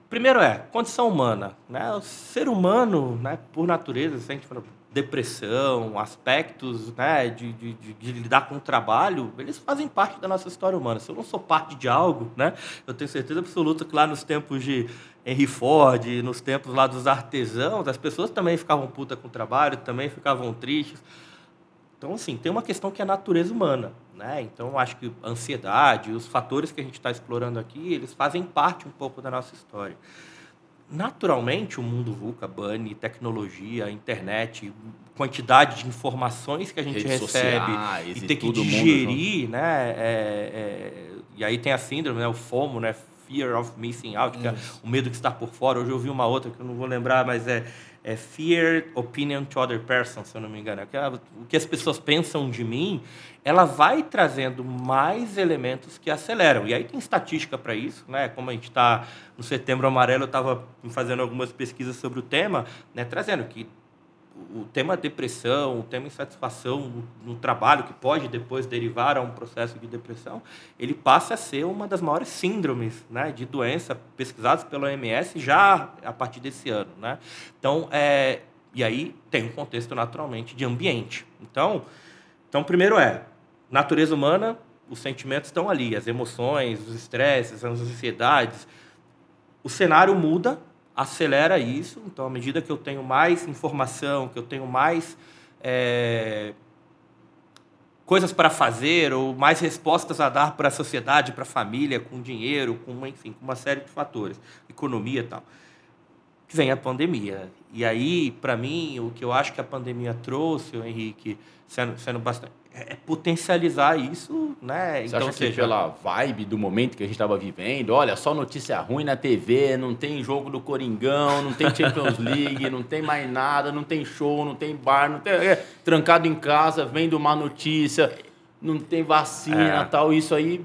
Primeiro é condição humana. Né? O ser humano, né, por natureza, se a gente fala depressão, aspectos né, de, de, de, lidar com o trabalho, eles fazem parte da nossa história humana. Se eu não sou parte de algo, né, eu tenho certeza absoluta que lá nos tempos de Henry Ford, nos tempos lá dos artesãos, as pessoas também ficavam puta com o trabalho, também ficavam tristes. Então, assim, tem uma questão que é a natureza humana. Né? Então, acho que a ansiedade, os fatores que a gente está explorando aqui, eles fazem parte um pouco da nossa história naturalmente o mundo VUCA, BANI, tecnologia, internet, quantidade de informações que a gente Redes recebe e ter que digerir, né? É, é, e aí tem a síndrome, né? o FOMO, né? Fear of Missing Out, que é o medo de estar por fora. Hoje eu ouvi uma outra que eu não vou lembrar, mas é, é Fear Opinion to Other Person, se eu não me engano. É o que as pessoas pensam de mim, ela vai trazendo mais elementos que aceleram. E aí tem estatística para isso, né? Como a gente está no Setembro Amarelo, eu estava fazendo algumas pesquisas sobre o tema, né? trazendo que o tema depressão, o tema insatisfação no, trabalho, que pode depois derivar a um processo de depressão, ele passa a ser uma das maiores síndromes né, de doença pesquisadas pela OMS já a partir desse ano. Né? Então, é, e aí tem um contexto naturalmente de ambiente. Então, então, primeiro é natureza humana, os sentimentos estão ali, as emoções, os estresses, as ansiedades. O cenário muda acelera isso. Então, à medida que eu tenho mais informação, que eu tenho mais é, coisas para fazer ou mais respostas a dar para a sociedade, para a família, com dinheiro, com enfim, com uma série de fatores, economia e tal, vem a pandemia. E aí, para mim, o que eu acho que a pandemia trouxe, Henrique, sendo, sendo bastante é, é potencializar isso, né? Você então, acha seja... que pela vibe do momento que a gente estava vivendo, olha, só notícia ruim na TV, não tem jogo do Coringão, não tem Champions League, não tem mais nada, não tem show, não tem bar, não tem é, trancado em casa, vendo uma notícia, não tem vacina, é. tal, isso aí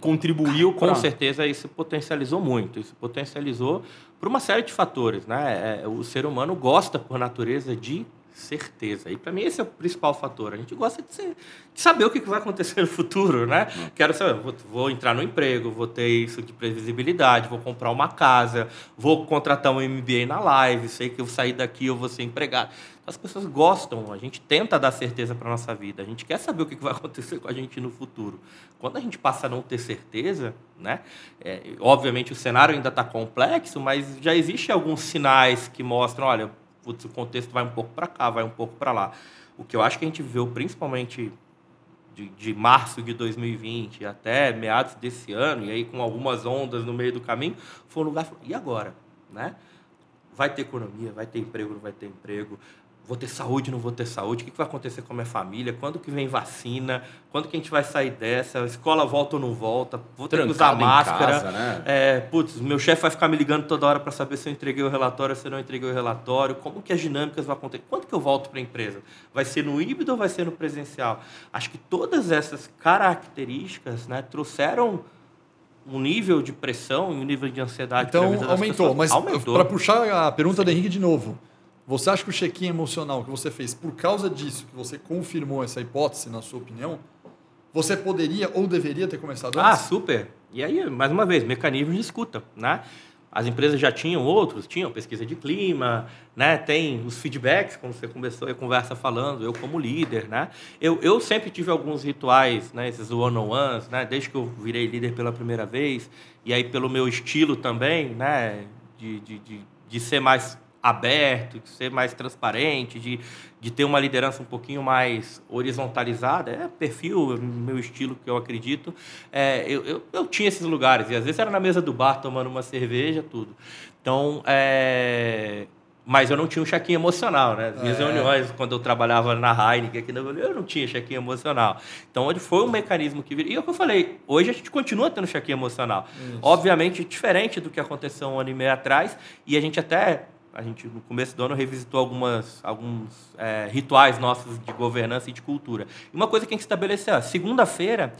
contribuiu com certeza isso potencializou muito, isso potencializou por uma série de fatores, né? É, o ser humano gosta por natureza de certeza. E para mim esse é o principal fator. A gente gosta de, ser, de saber o que vai acontecer no futuro, né? Quero saber, vou, vou, entrar no emprego, vou ter isso de previsibilidade, vou comprar uma casa, vou contratar um MBA na live, sei que eu sair daqui eu vou ser empregado. As pessoas gostam, a gente tenta dar certeza para nossa vida, a gente quer saber o que vai acontecer com a gente no futuro. Quando a gente passa a não ter certeza, né? É, obviamente o cenário ainda está complexo, mas já existem alguns sinais que mostram, olha, putz, o contexto vai um pouco para cá, vai um pouco para lá. O que eu acho que a gente viu, principalmente de, de, março de 2020 até meados desse ano, e aí com algumas ondas no meio do caminho, foi um lugar. E agora? Né? Vai ter economia, vai ter emprego, não vai ter emprego. Vou ter saúde, não vou ter saúde, o que vai acontecer com a minha família, quando que vem vacina, quando que a gente vai sair dessa, a escola volta ou não volta, vou ter que usar máscara. Casa, né? é, putz, meu chefe vai ficar me ligando toda hora para saber se eu entreguei o relatório, se eu não entreguei o relatório, como que as dinâmicas vão acontecer, quando que eu volto para a empresa? Vai ser no híbrido ou vai ser no presencial? Acho que todas essas características né, trouxeram um nível de pressão e um nível de ansiedade. Então aumentou, mas para puxar a pergunta Sim. do Henrique de novo, você acha que o check-in emocional que você fez por causa disso, que você confirmou essa hipótese, na sua opinião, você poderia ou deveria ter começado ah, antes? Ah, super. E aí, mais uma vez, mecanismo de escuta, né? As empresas já tinham outros, tinham pesquisa de clima, né? Tem os feedbacks, como você começou a conversa falando, eu como líder, né? Eu, eu sempre tive alguns rituais, né? Esses one-on-ones, né? Desde que eu virei líder pela primeira vez, e aí pelo meu estilo também, né? De, de, de, de ser mais aberto, de ser mais transparente, de, de ter uma liderança um pouquinho mais horizontalizada, é perfil, meu estilo que eu acredito. É, eu, eu, eu, tinha esses lugares, e às vezes era na mesa do bar tomando uma cerveja, tudo. Então, é, mas eu não tinha um check-in emocional, né? As minhas é. reuniões, quando eu trabalhava na Heineken aqui no eu não tinha check-in emocional. Então, ele foi um mecanismo que... E é o que eu falei, hoje a gente continua tendo check-in emocional. Isso. Obviamente, diferente do que aconteceu um ano e meio atrás, e a gente até a gente no começo do ano revisitou algumas, alguns é, rituais nossos de governança e de cultura. E uma coisa que a gente estabeleceu, segunda-feira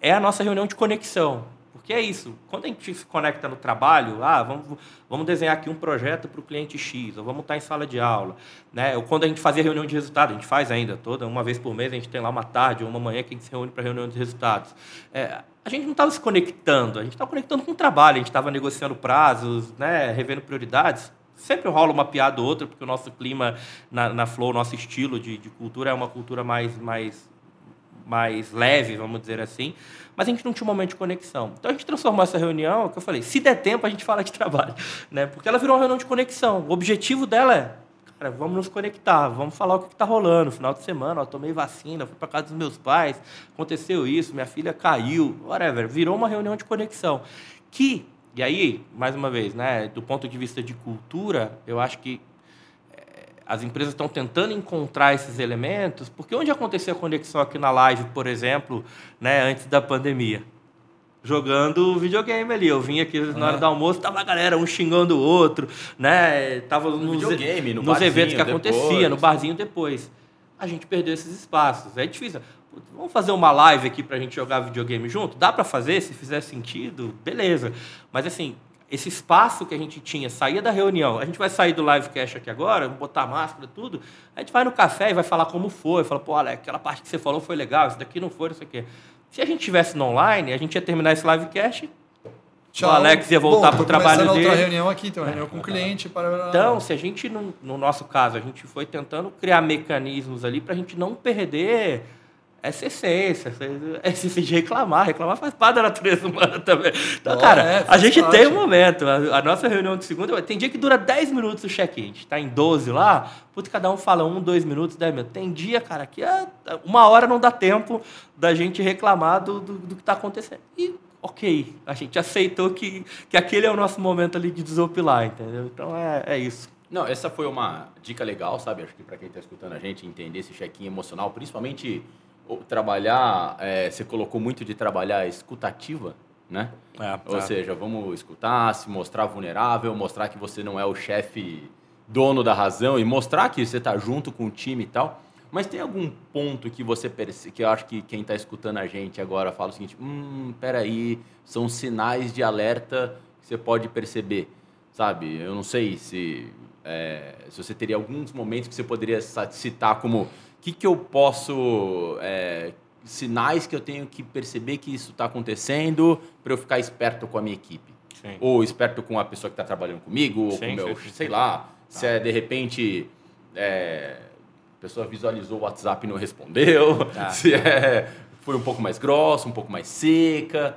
é a nossa reunião de conexão. Porque é isso, quando a gente se conecta no trabalho, ah, vamos, vamos desenhar aqui um projeto para o cliente X, ou vamos estar em sala de aula. Né? Ou quando a gente fazia reunião de resultado, a gente faz ainda toda, uma vez por mês, a gente tem lá uma tarde ou uma manhã que a gente se reúne para reunião de resultados. É, a gente não estava se conectando, a gente estava conectando com o trabalho, a gente estava negociando prazos, né, revendo prioridades sempre rola uma piada ou outra, porque o nosso clima na, na Flow, nosso estilo de, de cultura é uma cultura mais, mais, mais leve, vamos dizer assim. Mas a gente não tinha um momento de conexão. Então a gente transformou essa reunião, que eu falei, se der tempo a gente fala de trabalho, né? Porque ela virou uma reunião de conexão. O objetivo dela é, cara, vamos nos conectar, vamos falar o que está rolando. Final de semana, eu tomei vacina, fui para casa dos meus pais, aconteceu isso, minha filha caiu, whatever. Virou uma reunião de conexão. Que e aí, mais uma vez, né, do ponto de vista de cultura, eu acho que eh, as empresas estão tentando encontrar esses elementos, porque onde aconteceu a conexão aqui na live, por exemplo, né, antes da pandemia? Jogando videogame ali. Eu vim aqui na hora do almoço, tava a galera um xingando o outro, né? Tava no nos, videogame, no nos eventos que acontecia, no barzinho depois. A gente perdeu esses espaços. É difícil. Vamos fazer uma live aqui para a gente jogar videogame junto? Dá para fazer, se fizer sentido, beleza. Mas assim, esse espaço que a gente tinha, saía da reunião, a gente vai sair do livecast aqui agora, botar máscara, tudo, a gente vai no café e vai falar como foi, fala, pô, Alex, aquela parte que você falou foi legal, isso daqui não foi, não sei o quê. Se a gente tivesse no online, a gente ia terminar esse livecast, Tchau. o Alex ia voltar para o trabalho dele. outra reunião aqui, tem uma reunião com o cliente. Para... Então, se a gente, no, no nosso caso, a gente foi tentando criar mecanismos ali para a gente não perder essa essência, essa essência de reclamar. Reclamar faz parte da natureza humana também. Então, oh, cara, é, a gente parte. tem um momento. A, a, nossa reunião de segunda, tem dia que dura 10 minutos o check-in. A gente tá em 12 lá, putz, cada um fala um, dois minutos, 10 minutos. Tem dia, cara, que é, uma hora não dá tempo da gente reclamar do, do, do que está acontecendo. E ok, a gente aceitou que, que aquele é o nosso momento ali de desopilar, entendeu? Então é, é isso. Não, essa foi uma dica legal, sabe? Acho que para quem está escutando a gente entender esse check-in emocional, principalmente trabalhar, é, você colocou muito de trabalhar escutativa, né? É, Ou é. seja, vamos escutar, se mostrar vulnerável, mostrar que você não é o chefe dono da razão e mostrar que você está junto com o time e tal. Mas tem algum ponto que você percebe, que eu acho que quem está escutando a gente agora fala o seguinte: hum, peraí, são sinais de alerta que você pode perceber, sabe? Eu não sei se, é, se você teria alguns momentos que você poderia citar como que, que eu posso. É, sinais que eu tenho que perceber que isso está acontecendo para eu ficar esperto com a minha equipe? Sim. Ou esperto com a pessoa que está trabalhando comigo, ou com o meu, sim, sei lá. Se é de repente. É, a pessoa visualizou o WhatsApp e não respondeu. Tá. Se é, foi um pouco mais grossa, um pouco mais seca.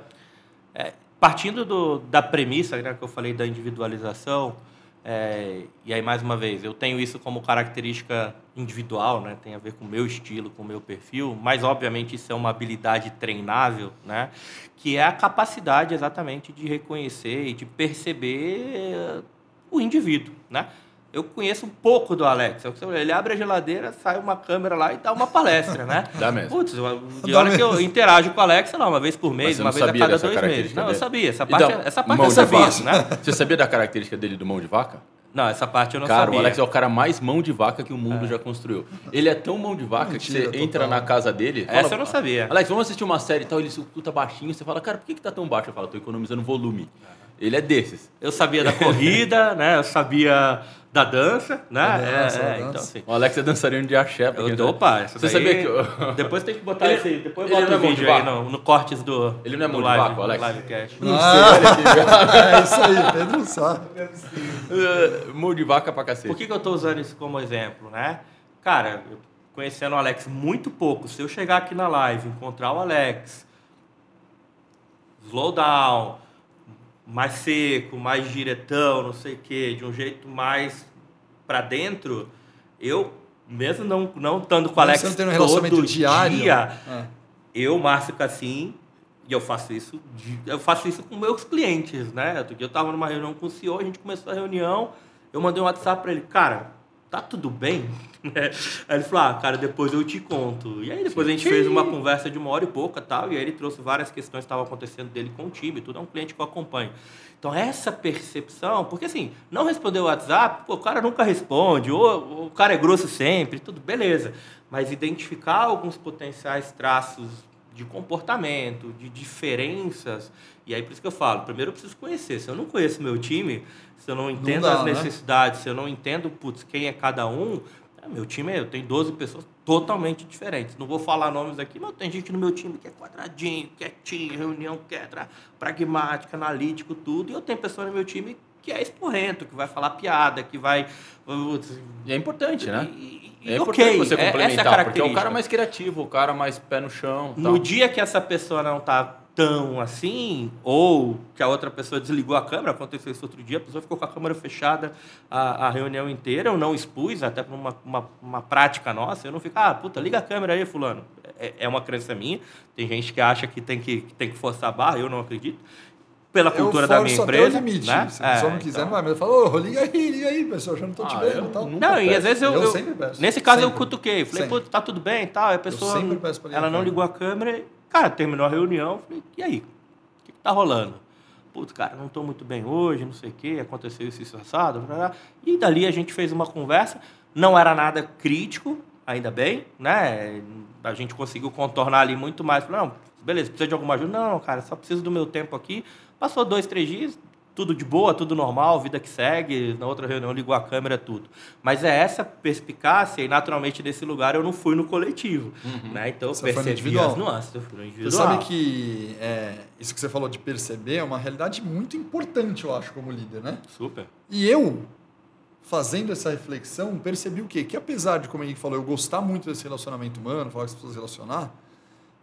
É, partindo do, da premissa né, que eu falei da individualização, é, e aí, mais uma vez, eu tenho isso como característica individual, né? tem a ver com o meu estilo, com o meu perfil, mas, obviamente, isso é uma habilidade treinável, né? que é a capacidade exatamente de reconhecer e de perceber o indivíduo. Né? Eu conheço um pouco do Alex. Ele abre a geladeira, sai uma câmera lá e dá uma palestra, né? Dá mesmo. Putz, de hora que eu interajo com o Alex, sei lá, uma vez por mês, uma vez a cada dois meses. Não, eu dele? sabia. Essa Então, parte, essa parte eu sabia, vaca. né? Você sabia da característica dele do mão de vaca? Não, essa parte eu não cara, sabia. o Alex é o cara mais mão de vaca que o mundo já construiu. Ele é tão mão de vaca que Mentira, você entra total. na casa dele. Essa eu não sabia. Alex, vamos assistir uma série e tal. Ele escuta baixinho. Você fala, cara, por que, que tá tão baixo? Eu falo, tô economizando volume. Ele é desses. Eu sabia da corrida, né? Eu sabia da dança, né? Da dança, é, da é, dança. então assim. O Alex é dançarino de axé. Eu dou, essa Você daí- sabia que eu- Depois tem que botar Ele- esse aí. Depois ele bota é o de vídeo aí no, no cortes do. Ele não é live, vaca, do Alex? livecast. Não Ah. sei, que- É isso aí, Pedro sabe. Uh, mão de vaca pra cacete. Por que, que eu estou usando isso como exemplo, né? Cara, conhecendo o Alex muito pouco, se eu chegar aqui na live, encontrar o Alex, slow down, mais seco, mais diretão, não sei o quê, de um jeito mais pra dentro, eu, mesmo não, não estando com o Alex não tem um relacionamento todo diário. dia, Ah. eu, Márcio Cassim, e eu faço isso, eu faço isso com meus clientes, né? Outro dia eu estava numa reunião com o CEO, a gente começou a reunião, eu mandei um WhatsApp para ele, cara, tá tudo bem? Né? aí ele falou, ah, cara, depois eu te conto. E aí depois a gente fez uma conversa de uma hora e pouca tal, e aí ele trouxe várias questões que estavam acontecendo dele com o time, tudo é um cliente que eu acompanho. Então essa percepção, porque assim, não responder o WhatsApp, pô, o cara nunca responde, ou, ou o cara é grosso sempre, tudo beleza. Mas identificar alguns potenciais traços de comportamento, de diferenças. E aí por isso que eu falo, primeiro eu preciso conhecer. Se eu não conheço meu time, se eu não entendo dá, as né? necessidades, se eu não entendo putz, quem é cada um, é, meu time, eu tenho 12 pessoas totalmente diferentes. Não vou falar nomes aqui, mas tem gente no meu time que é quadradinho, quietinho, reunião quieta, pragmática, analítico, tudo. E eu tenho pessoa no meu time que é esporrento, que vai falar piada, que vai... E é importante, né? e- e- É ok, você é- é complementar, porque é o cara mais criativo, o cara mais pé no chão. No tal. dia que essa pessoa não tá tão assim, ou que a outra pessoa desligou a câmera, aconteceu isso outro dia, a pessoa ficou com a câmera fechada a, a reunião inteira, eu não expus, até por uma, uma, uma prática nossa, eu não fico, ah, puta, liga a câmera aí, fulano. É, é uma crença minha, tem gente que acha que tem que, que tem que forçar a barra, eu não acredito. Pela cultura eu da minha empresa. o limite. né? Se a pessoa É, não quiser, então- não vai. Mas eu falo, ô, liga aí, liga aí, pessoal, já não tô te Ah, vendo eu e tal. Não, e às vezes eu, Eu eu- sempre peço. nesse caso eu Sempre. cutuquei, falei, Sempre. pô, tá tudo bem e tal, aí a pessoa sempre peço pra ela não câmera. ligou a câmera, e, cara, terminou a reunião, falei, e aí? O que, que tá rolando? Putz, cara, não tô muito bem hoje, não sei o quê, aconteceu isso, isso, assado, blá, blá. e dali a gente fez uma conversa, não era nada crítico, ainda bem, né? A gente conseguiu contornar ali muito mais, falei, não, beleza, precisa de alguma ajuda? Não, cara, só preciso do meu tempo aqui. Passou dois, três dias, tudo de boa, tudo normal, vida que segue. Na outra reunião ligou a câmera, tudo. Mas é essa perspicácia, e naturalmente nesse lugar eu não fui no coletivo. Né? Então Você no percebi individual. as nuances, eu fui no Você individual. sabe que é, isso que você falou de perceber é uma realidade muito importante, eu acho, como líder, né? Super. E eu, fazendo essa reflexão, percebi o quê? Que apesar de, como ele falou, eu gostar muito desse relacionamento humano, falar com as pessoas relacionar,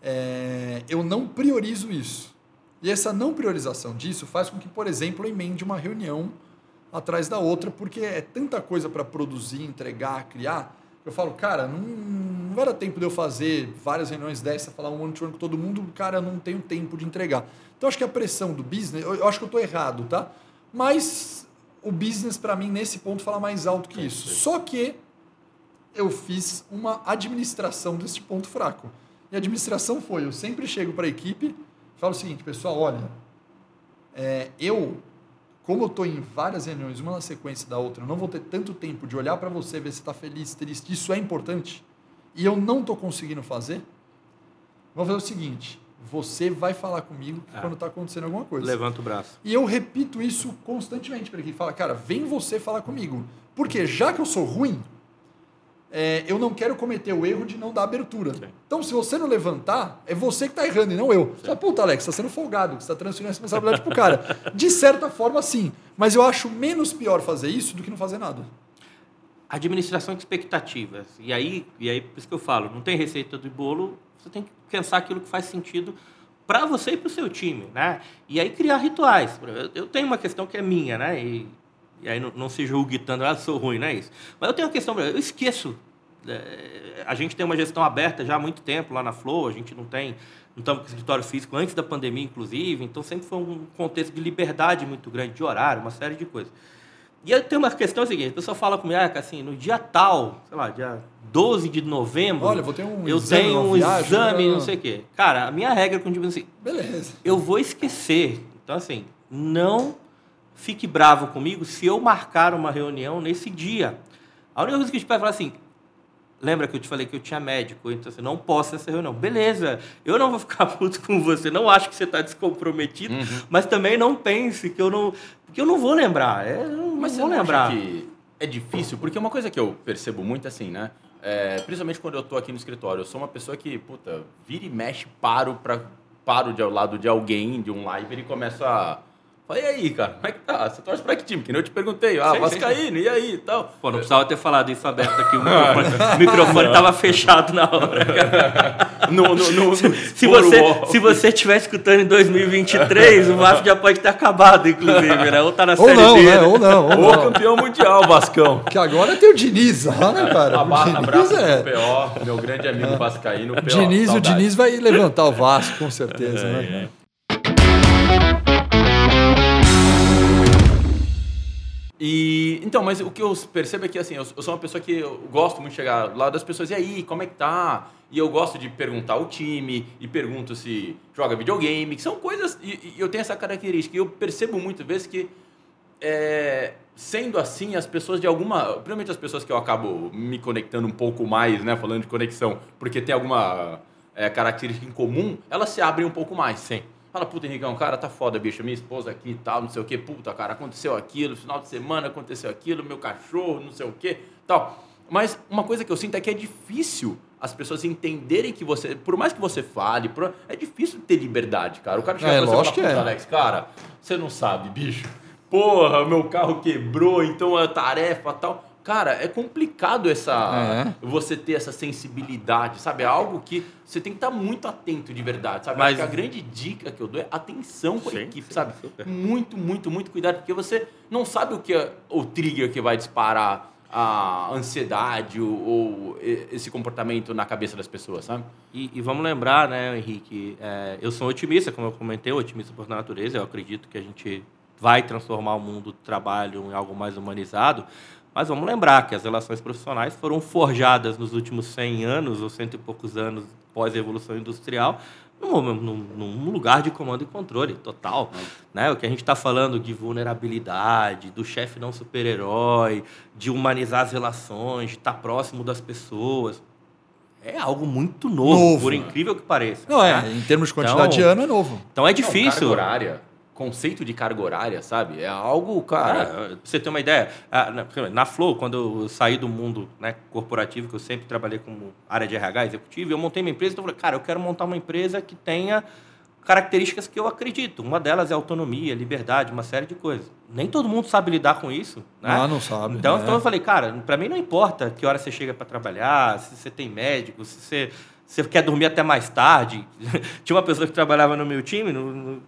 é, eu não priorizo isso. E essa não priorização disso faz com que, por exemplo, eu emende uma reunião atrás da outra, porque é tanta coisa para produzir, entregar, criar. Eu falo, cara, não, não vai dar tempo de eu fazer várias reuniões dessa, falar um one-to-one com todo mundo, cara, eu não tenho tempo de entregar. Então, acho que a pressão do business, eu, eu acho que eu estou errado, tá? Mas o business, para mim, nesse ponto, fala mais alto que isso. Só que eu fiz uma administração desse ponto fraco. E a administração foi, eu sempre chego para a equipe falo o seguinte, pessoal, olha, é, eu, como eu estou em várias reuniões, uma na sequência da outra, eu não vou ter tanto tempo de olhar para você, ver se está feliz, triste, isso é importante, e eu não estou conseguindo fazer, vamos fazer o seguinte, você vai falar comigo Ah. quando está acontecendo alguma coisa. Levanta o braço. E eu repito isso constantemente para ele. Fala, cara, vem você falar comigo. Porque já que eu sou ruim, é, eu não quero cometer o erro de não dar abertura. Sim. Então, se você não levantar, é você que está errando e não eu. Você fala, puta, Alex, você está sendo folgado, você está transferindo a responsabilidade pro cara. De certa forma, sim. Mas eu acho menos pior fazer isso do que não fazer nada. Administração de expectativas. E aí, e aí, por isso que eu falo, não tem receita do bolo, você tem que pensar aquilo que faz sentido para você e para o seu time, né? E aí criar rituais. Eu, eu tenho uma questão que é minha, né? E, e aí não, não se julgue tanto, ah, sou ruim, não é isso. Mas eu tenho uma questão, eu esqueço. É, a gente tem uma gestão aberta já há muito tempo lá na Flow, a gente não tem, não estamos com escritório físico antes da pandemia, inclusive, então sempre foi um contexto de liberdade muito grande, de horário, uma série de coisas. E aí tem uma questão seguinte, a pessoa fala comigo, ah, assim, no dia tal, sei lá, dia 12 de novembro, Olha, vou ter um eu exame tenho um viagem, exame, né? não sei o quê. Cara, a minha regra o assim, Beleza. eu vou esquecer. Então, assim, não fique bravo comigo se eu marcar uma reunião nesse dia. A única coisa que a gente vai falar assim, lembra que eu te falei que eu tinha médico, então você não posso essa reunião. Beleza, eu não vou ficar puto com você, não acho que você está descomprometido, Uhum. mas também não pense que eu não... Porque eu não vou lembrar, é, não Mas vou lembrar. que é difícil? Porque uma coisa que eu percebo muito assim, né? É, principalmente quando eu tô aqui no escritório, eu sou uma pessoa que, puta, vira e mexe, paro, pra, paro de, ao lado de alguém, de um live, e começo a... Fala, e aí, cara, como é que tá? Você torce pra que time? Que nem eu te perguntei. Ah, Sim, sim, Vascaíno, e aí e tal. Pô, não precisava ter falado isso aberto aqui, o microfone, o microfone tava fechado na hora. cara. No, no, no, Se você, se você estiver escutando em 2023, o Vasco já pode ter acabado, inclusive, né? Ou tá na Ou Série não, B, né? Ou não, ou Ô, não. campeão mundial, Vascão. Que agora tem o Diniz lá, né, cara? Aba- O Diniz Abraço é. pro PO, meu grande amigo Vascaíno. PO, Diniz, o. Diniz vai levantar o Vasco, com certeza, né? E então, mas o que eu percebo é que assim, eu, sou uma pessoa que eu gosto muito de chegar lá das pessoas, e aí, como é que tá? E eu gosto de perguntar o time, e pergunto se joga videogame, que são coisas. E, e eu tenho essa característica. E eu percebo muitas vezes que, é, sendo assim, as pessoas de alguma. Principalmente as pessoas que eu acabo me conectando um pouco mais, né? Falando de conexão, porque tem alguma é, característica em comum, elas se abrem um pouco mais. Sim. Fala, puta, Henricão, cara, tá foda, bicho. Minha esposa aqui e tal, não sei o quê. Puta, cara, aconteceu aquilo, final de semana aconteceu aquilo, meu cachorro, não sei o quê, tal. Mas uma coisa que eu sinto é que é difícil as pessoas entenderem que você, por mais que você fale, por- é difícil ter liberdade, cara. O cara chega É, pra você e lógico fala, que "Puta, é. Alex, cara, você não sabe, bicho. Porra, meu carro quebrou, então é tarefa tal. Cara, é complicado essa É. você ter essa sensibilidade, sabe? É algo que você tem que estar muito atento de verdade, sabe? Mas- Acho que a grande dica que eu dou é atenção com a Sim, equipe, sim, sabe? super. Muito, muito, muito cuidado, porque você não sabe o que é o trigger que vai disparar a ansiedade ou, ou esse comportamento na cabeça das pessoas, sabe? E, e vamos lembrar, né, Henrique, é, eu sou otimista, como eu comentei, otimista por natureza, eu acredito que a gente vai transformar o mundo do trabalho em algo mais humanizado, mas vamos lembrar que as relações profissionais foram forjadas nos últimos 100 anos, ou cento e poucos anos pós-evolução industrial, num, num- num lugar de comando e controle total. Né? O que a gente está falando de vulnerabilidade, do chefe não super-herói, de humanizar as relações, de estar próximo das pessoas, é algo muito novo, Novo, por né? incrível que pareça. Não, é, né? em termos de quantidade Então- de ano é novo. Então é Não, carga difícil. horária, conceito de carga horária, sabe? É algo, cara. Cara, pra você ter uma ideia, ah, na, Flow, quando eu saí do mundo né, corporativo, que eu sempre trabalhei como área de RH executivo, eu montei minha empresa, então eu falei, cara, eu quero montar uma empresa que tenha características que eu acredito. Uma delas é autonomia, liberdade, uma série de coisas. Nem todo mundo sabe lidar com isso. Né? Ah, não sabe. Então, né? então eu falei, cara, para mim não importa que hora você chega para trabalhar, se você tem médico, se você, você quer dormir até mais tarde. Tinha uma pessoa que trabalhava no meu time, no, no,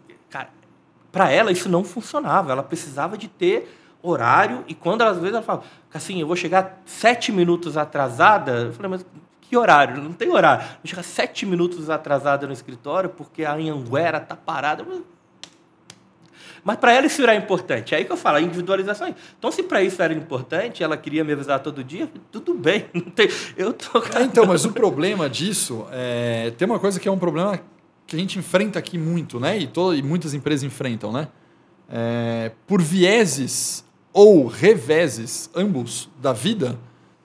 para ela isso não funcionava. Ela precisava de ter horário e quando ela, às vezes ela falava, assim, eu vou chegar sete minutos atrasada. Eu falei, mas que horário? Não tem horário. Vou chegar sete minutos atrasada no escritório porque a Anhanguera tá parada. Mas para ela isso era importante. É aí que eu falo, a individualização. é- Então, se para isso era importante, ela queria me avisar todo dia, tudo bem. Não tem, eu tô. É, então, mas o problema disso é. Tem uma coisa que é um problema que a gente enfrenta aqui muito, né? E, to- e muitas empresas enfrentam, né? É, por vieses ou reveses, ambos, da vida,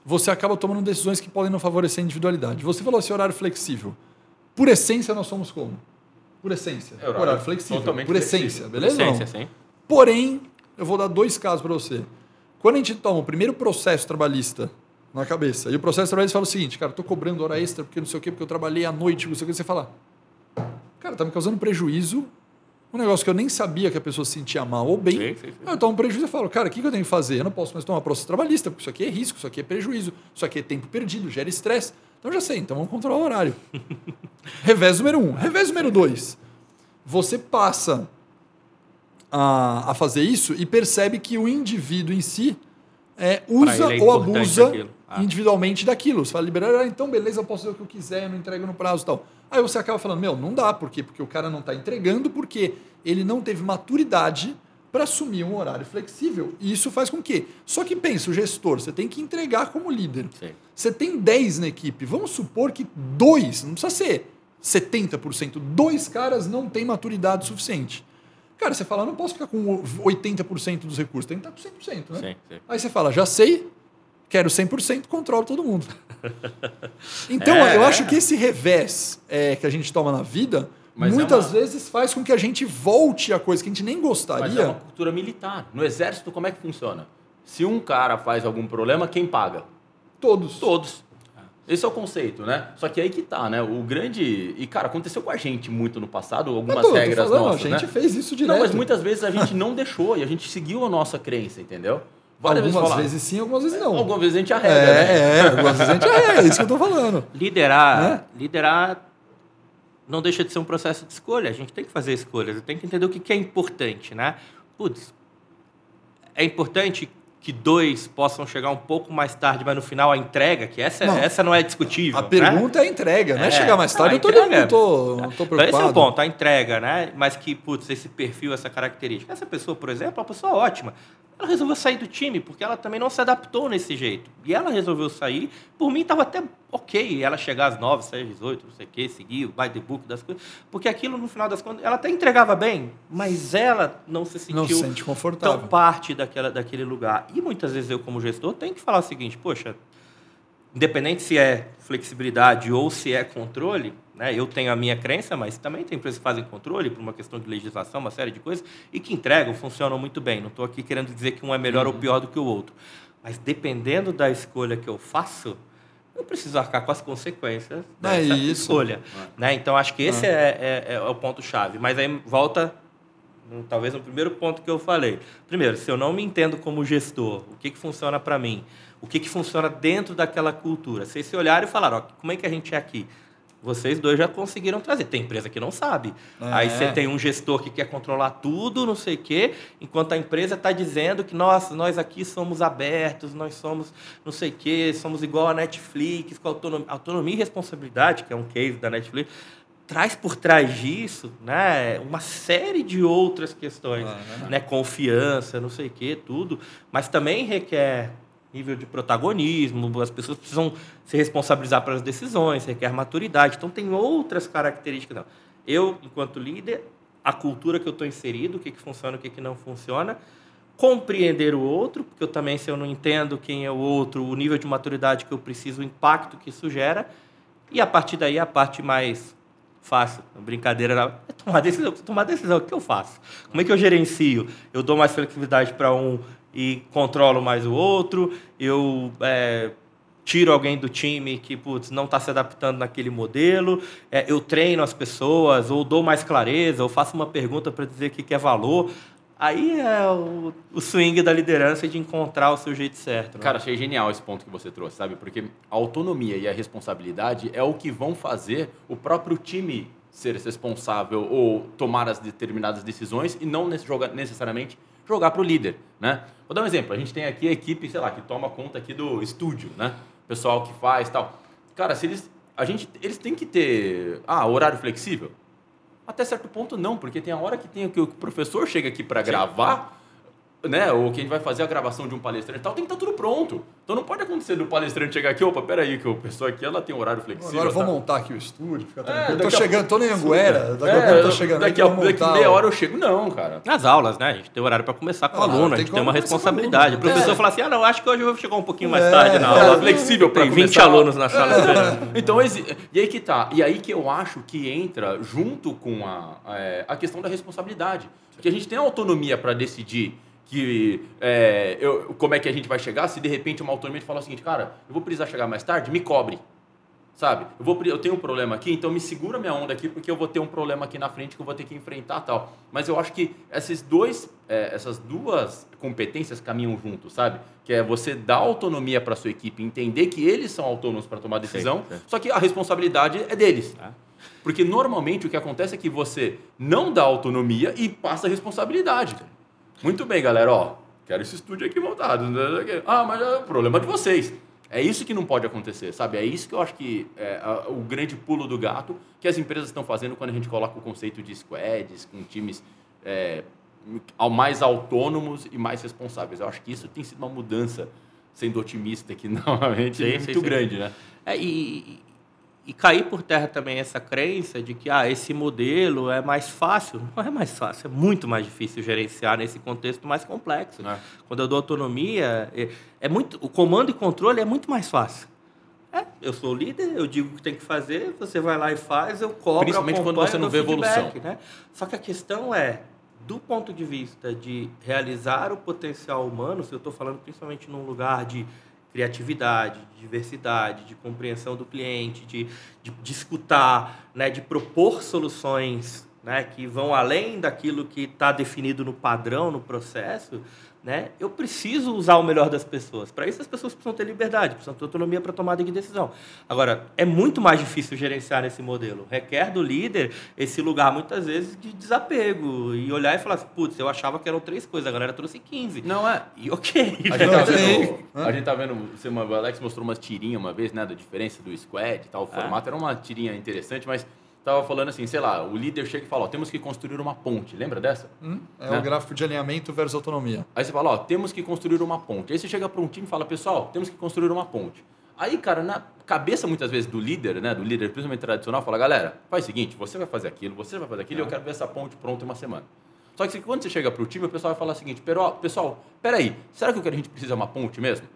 você acaba tomando decisões que podem não favorecer a individualidade. Você falou esse horário flexível. Por essência, nós somos como? Por essência. É horário flexível. totalmente Por flexível. essência, beleza? não? Essência, sim. Porém, eu vou dar dois casos para você. Quando a gente toma o primeiro processo trabalhista na cabeça, e o processo trabalhista fala o seguinte, cara, tô cobrando hora extra porque não sei o quê, porque eu trabalhei à noite, não sei o que, você fala, cara, tá me causando prejuízo, um negócio que eu nem sabia que a pessoa se sentia mal ou bem. Sim, sim, sim. Eu tomo um prejuízo e falo, cara, o que eu tenho que fazer? Eu não posso mais tomar processo trabalhista, porque isso aqui é risco, isso aqui é prejuízo, isso aqui é tempo perdido, gera estresse. Então eu já sei, então vamos controlar o horário. Revés número um. Revés número dois. Você passa a, a fazer isso e percebe que o indivíduo em si é, usa é ou abusa aquilo. Ah. individualmente daquilo. Você fala, liberar, ah, então beleza, eu posso fazer o que eu quiser, eu não entrego no prazo e tal. Aí você acaba falando, meu, não dá, por quê? Porque o cara não está entregando, porque ele não teve maturidade para assumir um horário flexível. E isso faz com que. Só que pensa, o gestor, você tem que entregar como líder. Sim. Você tem 10 na equipe. Vamos supor que dois, não precisa ser 70%, dois caras não têm maturidade suficiente. Cara, você fala, não posso ficar com 80% dos recursos, tem que estar com 100%, né? Sim, sim. Aí você fala, já sei, quero 100%, controlo todo mundo. Então, É, eu é. acho que esse revés é, que a gente toma na vida, Mas é muitas uma- vezes faz com que a gente volte a coisa que a gente nem Mas é gostaria. uma cultura militar. No exército, como é que funciona? Se um cara faz algum problema, quem paga? Todos. Todos. Esse é o conceito, né? Só que aí que tá, né? O grande. E, cara, aconteceu com a gente muito no passado, Mas algumas tô- tô regras falando, nossas. a gente né? fez isso direto. Não, mas muitas vezes a gente não deixou e a gente seguiu a nossa crença, entendeu? Várias Algumas falar- vezes sim, algumas vezes não. Algumas vezes a gente arrega, né? É, é, algumas vezes a gente é, é isso que eu tô falando. Liderar, Né? liderar não deixa de ser um processo de escolha. A gente tem que fazer escolhas, tem que entender o que que é importante, né? Putz, é importante que dois possam chegar um pouco mais tarde, mas no final a entrega, que essa, Não. essa não é discutível. A né? pergunta é a entrega, não é, É. chegar mais tarde. eu tô, entrega- não, tô, não tô Então, preocupado. esse é o ponto, a entrega, né? Mas que, putz, esse perfil, essa característica. Essa pessoa, por exemplo, é uma pessoa ótima. Ela resolveu sair do time porque ela também não se adaptou nesse jeito. E ela resolveu sair. Por mim, estava até ok ela chegar às 9, sair às 18, não sei o quê, seguir o by the book das coisas. Porque aquilo, no final das contas, ela até entregava bem, mas ela não se sentiu Não se sente confortável. tão parte daquela, daquele lugar. E muitas vezes eu, como gestor, tenho que falar o seguinte: poxa, independente se é flexibilidade ou se é controle, né, eu tenho a minha crença, mas também tem empresas que fazem controle por uma questão de legislação, uma série de coisas, e que entregam, funcionam muito bem. Não estou aqui querendo dizer que um é melhor ou pior do que o outro. Mas dependendo da escolha que eu faço, eu preciso arcar com as consequências É dessa escolha. Né? Então, acho que esse é, é- é o ponto-chave. Mas aí volta talvez no primeiro ponto que eu falei. Primeiro, se eu não me entendo como gestor, o que, que funciona para mim? O que, que funciona dentro daquela cultura? Se esse olhar e falar, ó, como é que a gente é aqui? Vocês dois já conseguiram trazer. Tem empresa que não sabe. É. Aí você tem um gestor que quer controlar tudo, não sei o quê, enquanto a empresa está dizendo que, nossa, nós aqui somos abertos, nós somos não sei o quê, somos igual a Netflix, com autonomia, autonomia e responsabilidade, que é um case da Netflix, traz por trás disso né, uma série de outras questões. Né, confiança, não sei o quê, tudo. Mas também requer nível de protagonismo, as pessoas precisam se responsabilizar pelas decisões, requer maturidade. Então, tem outras características. Não. Eu, enquanto líder, a cultura que eu estou inserido, o que, que funciona, o que, que não funciona, compreender o outro, porque eu também, se eu não entendo quem é o outro, o nível de maturidade que eu preciso, o impacto que isso gera, e a partir daí a parte mais fácil, brincadeira, é tomar decisão, tomar decisão, o que eu faço? Como é que eu gerencio? Eu dou mais flexibilidade para um e controlo mais o outro, eu é, tiro alguém do time que putz, não está se adaptando naquele modelo, é, eu treino as pessoas, ou dou mais clareza, ou faço uma pergunta para dizer o que que é valor. Aí é o, o swing da liderança de encontrar o seu jeito certo. né? Cara, achei genial esse ponto que você trouxe, sabe? Porque a autonomia e a responsabilidade é o que vão fazer o próprio time ser responsável ou tomar as determinadas decisões e não necessariamente jogar para o líder, né? Vou dar um exemplo. A gente tem aqui a equipe, sei lá, que toma conta aqui do estúdio, né? Pessoal que faz tal. Cara, se eles... A gente, eles têm que ter... Ah, horário flexível? Até certo ponto não, porque tem a hora que tem que o professor chega aqui para gravar, né? Ou que a gente vai fazer a gravação de um palestrante e tal, tem que estar tudo pronto. Então não pode acontecer do palestrante chegar aqui, opa, peraí, que o pessoa aqui ela tem horário flexível. Agora eu vou tá? montar aqui o estúdio, fica É, tranquilo. tô daqui a chegando, tô em Anguera, daqui a É, pouco eu tô chegando daqui aqui, a daqui meia hora eu chego. Não, cara. Nas aulas, né? A gente tem horário para começar com o Ah, aluno, a gente tem uma responsabilidade. O professor É. fala assim: ah, não, acho que hoje eu vou chegar um pouquinho mais É, tarde na é, aula. Tá flexível para Tem 20 começar. alunos na sala esperando. Então, e aí que tá. E aí que eu acho que entra junto com a, é, a questão da responsabilidade. Porque a gente tem autonomia para decidir que é, eu- como é que a gente vai chegar se de repente uma autonomia fala o seguinte, cara, eu vou precisar chegar mais tarde, me cobre. Sabe? Eu, vou, eu tenho um problema aqui, então me segura minha onda aqui, porque eu vou ter um problema aqui na frente que eu vou ter que enfrentar tal. Mas eu acho que esses dois, é, essas duas competências caminham juntos, sabe? Que é você dar autonomia para sua equipe, entender que eles são autônomos para tomar decisão, sim. só que a responsabilidade é deles. Ah. Porque normalmente o que acontece é que você não dá autonomia e passa a responsabilidade. Muito bem, galera, ó, quero esse estúdio aqui montado. Ah, mas é o problema de vocês. É isso que não pode acontecer, sabe? É isso que eu acho que é o grande pulo do gato que as empresas estão fazendo quando a gente coloca o conceito de squads, com times é, mais autônomos e mais responsáveis. Eu acho que isso tem sido uma mudança, sendo otimista aqui novamente, Sim, muito sim, sim. grande, né? É, e, e cair por terra também essa crença de que ah, esse modelo é mais fácil. Não é mais fácil, é muito mais difícil gerenciar nesse contexto mais complexo. É. Quando eu dou autonomia, é, é muito, o comando e controle é muito mais fácil. É, eu sou o líder, eu digo o que tem que fazer, você vai lá e faz, eu cobro, Principalmente quando você não vê evolução. Né? Só que a questão é, do ponto de vista de realizar o potencial humano, se eu estou falando principalmente num lugar de criatividade, de diversidade, de compreensão do cliente, de, de, de escutar, né, de propor soluções né, que vão além daquilo que está definido no padrão, no processo, né, eu preciso usar o melhor das pessoas. Para isso, as pessoas precisam ter liberdade, precisam ter autonomia para tomada de decisão. Agora, é muito mais difícil gerenciar nesse modelo. Requer do líder esse lugar, muitas vezes, de desapego e olhar e falar assim: putz, eu achava que eram três coisas, a galera trouxe 15. Não é. E ok. A gente, tá Não, vendo, a gente tá vendo, você, o Alex mostrou umas tirinhas uma vez, né, da diferença do squad e tal, o formato era uma tirinha interessante, mas tava falando assim, sei lá, o líder chega e fala, ó, temos que construir uma ponte, lembra dessa? Hum? É Né? o gráfico de alinhamento versus autonomia. Aí você fala, ó, temos que construir uma ponte. Aí você chega para um time e fala, pessoal, temos que construir uma ponte. Aí, cara, na cabeça muitas vezes do líder, né, do líder principalmente tradicional, fala, galera, faz o seguinte, você vai fazer aquilo, você vai fazer aquilo, e eu quero ver essa ponte pronta em uma semana. Só que quando você chega para o time, o pessoal vai falar o seguinte, "Pero- pessoal, peraí, será que o que a gente precisa é uma ponte mesmo?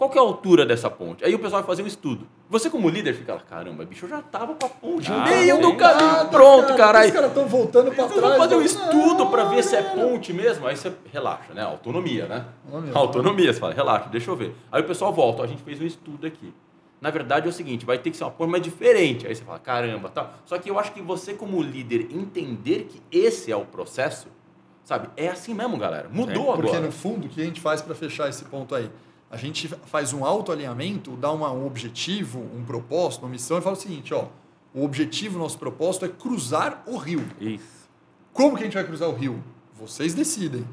Qual que é a altura dessa ponte? Aí o pessoal vai fazer um estudo. Você como líder fica lá, caramba, bicho, eu já tava com a ponte no Ah, meio do caminho, Nada, pronto, cara, caralho. Os caras estão voltando para trás. vamos fazer um Não, estudo para ver se é não, ponte mesmo. Aí você relaxa, né? Autonomia, né? Autonomia. Autonomia, você fala, relaxa, deixa eu ver. Aí o pessoal volta, a gente fez um estudo aqui. Na verdade é o seguinte, vai ter que ser uma mas diferente. Aí você fala, caramba, tal. Só que eu acho que você como líder entender que esse é o processo, sabe? É assim mesmo, galera. Mudou Porque agora. no fundo, o que a gente faz para fechar esse ponto aí? A gente faz um autoalinhamento, dá uma, um objetivo, um propósito, uma missão e fala o seguinte, ó, o objetivo, nosso propósito é cruzar o rio. Isso. Como que a gente vai cruzar o rio? Vocês decidem.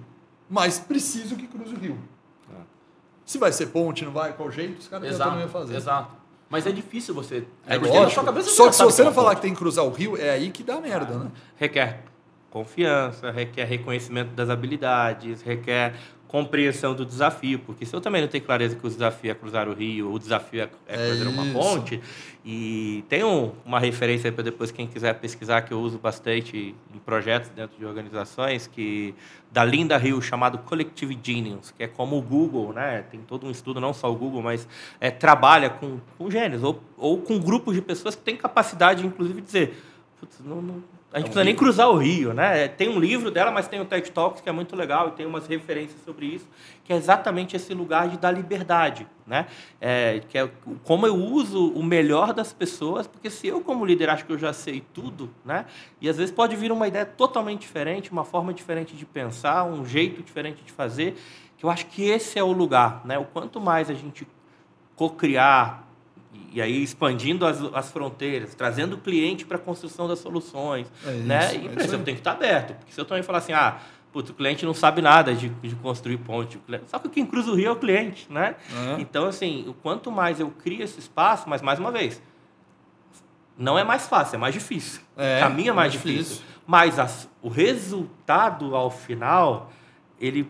Mas preciso que cruze o rio. É. Se vai ser ponte, não vai, qual jeito, os caras já também fazer. exato. Mas é difícil você... É na lógico. cabeça Só que se você é não falar que tem que cruzar o rio, é aí que dá merda, né? Requer confiança, requer reconhecimento das habilidades, requer compreensão do desafio, porque se eu também não tenho clareza que o desafio é cruzar o rio, o desafio é, é É uma ponte, e tem um- uma referência para depois quem quiser pesquisar que eu uso bastante em projetos dentro de organizações que da Linda Hill chamado Collective Genius, que é como o Google, né? Tem todo um estudo não só o Google, mas é, trabalha com, com gênios ou, ou com grupos de pessoas que têm capacidade, inclusive, de dizer "Putz, não- não, a gente É um precisa nem cruzar o rio, né? Tem um livro dela, mas tem o TED Talks que é muito legal e tem umas referências sobre isso, que é exatamente esse lugar de dar liberdade, né? É, que é como eu uso o melhor das pessoas, porque se eu como líder acho que eu já sei tudo, né? E às vezes pode vir uma ideia totalmente diferente, uma forma diferente de pensar, um jeito diferente de fazer, que eu acho que esse é o lugar, né? O quanto mais a gente co-criar e aí expandindo as, as fronteiras, trazendo o cliente para a construção das soluções, É isso, né? é E isso eu aí. tenho que estar aberto, porque se eu também falar assim, ah, putz, o cliente não sabe nada de, de construir ponte, só que quem cruza o rio é o cliente, né? É. Então, assim, o quanto mais eu crio esse espaço, mas mais uma vez, não é mais fácil, é mais difícil. É, o caminho é mais mais difícil. difícil. Mas as- o resultado ao final, ele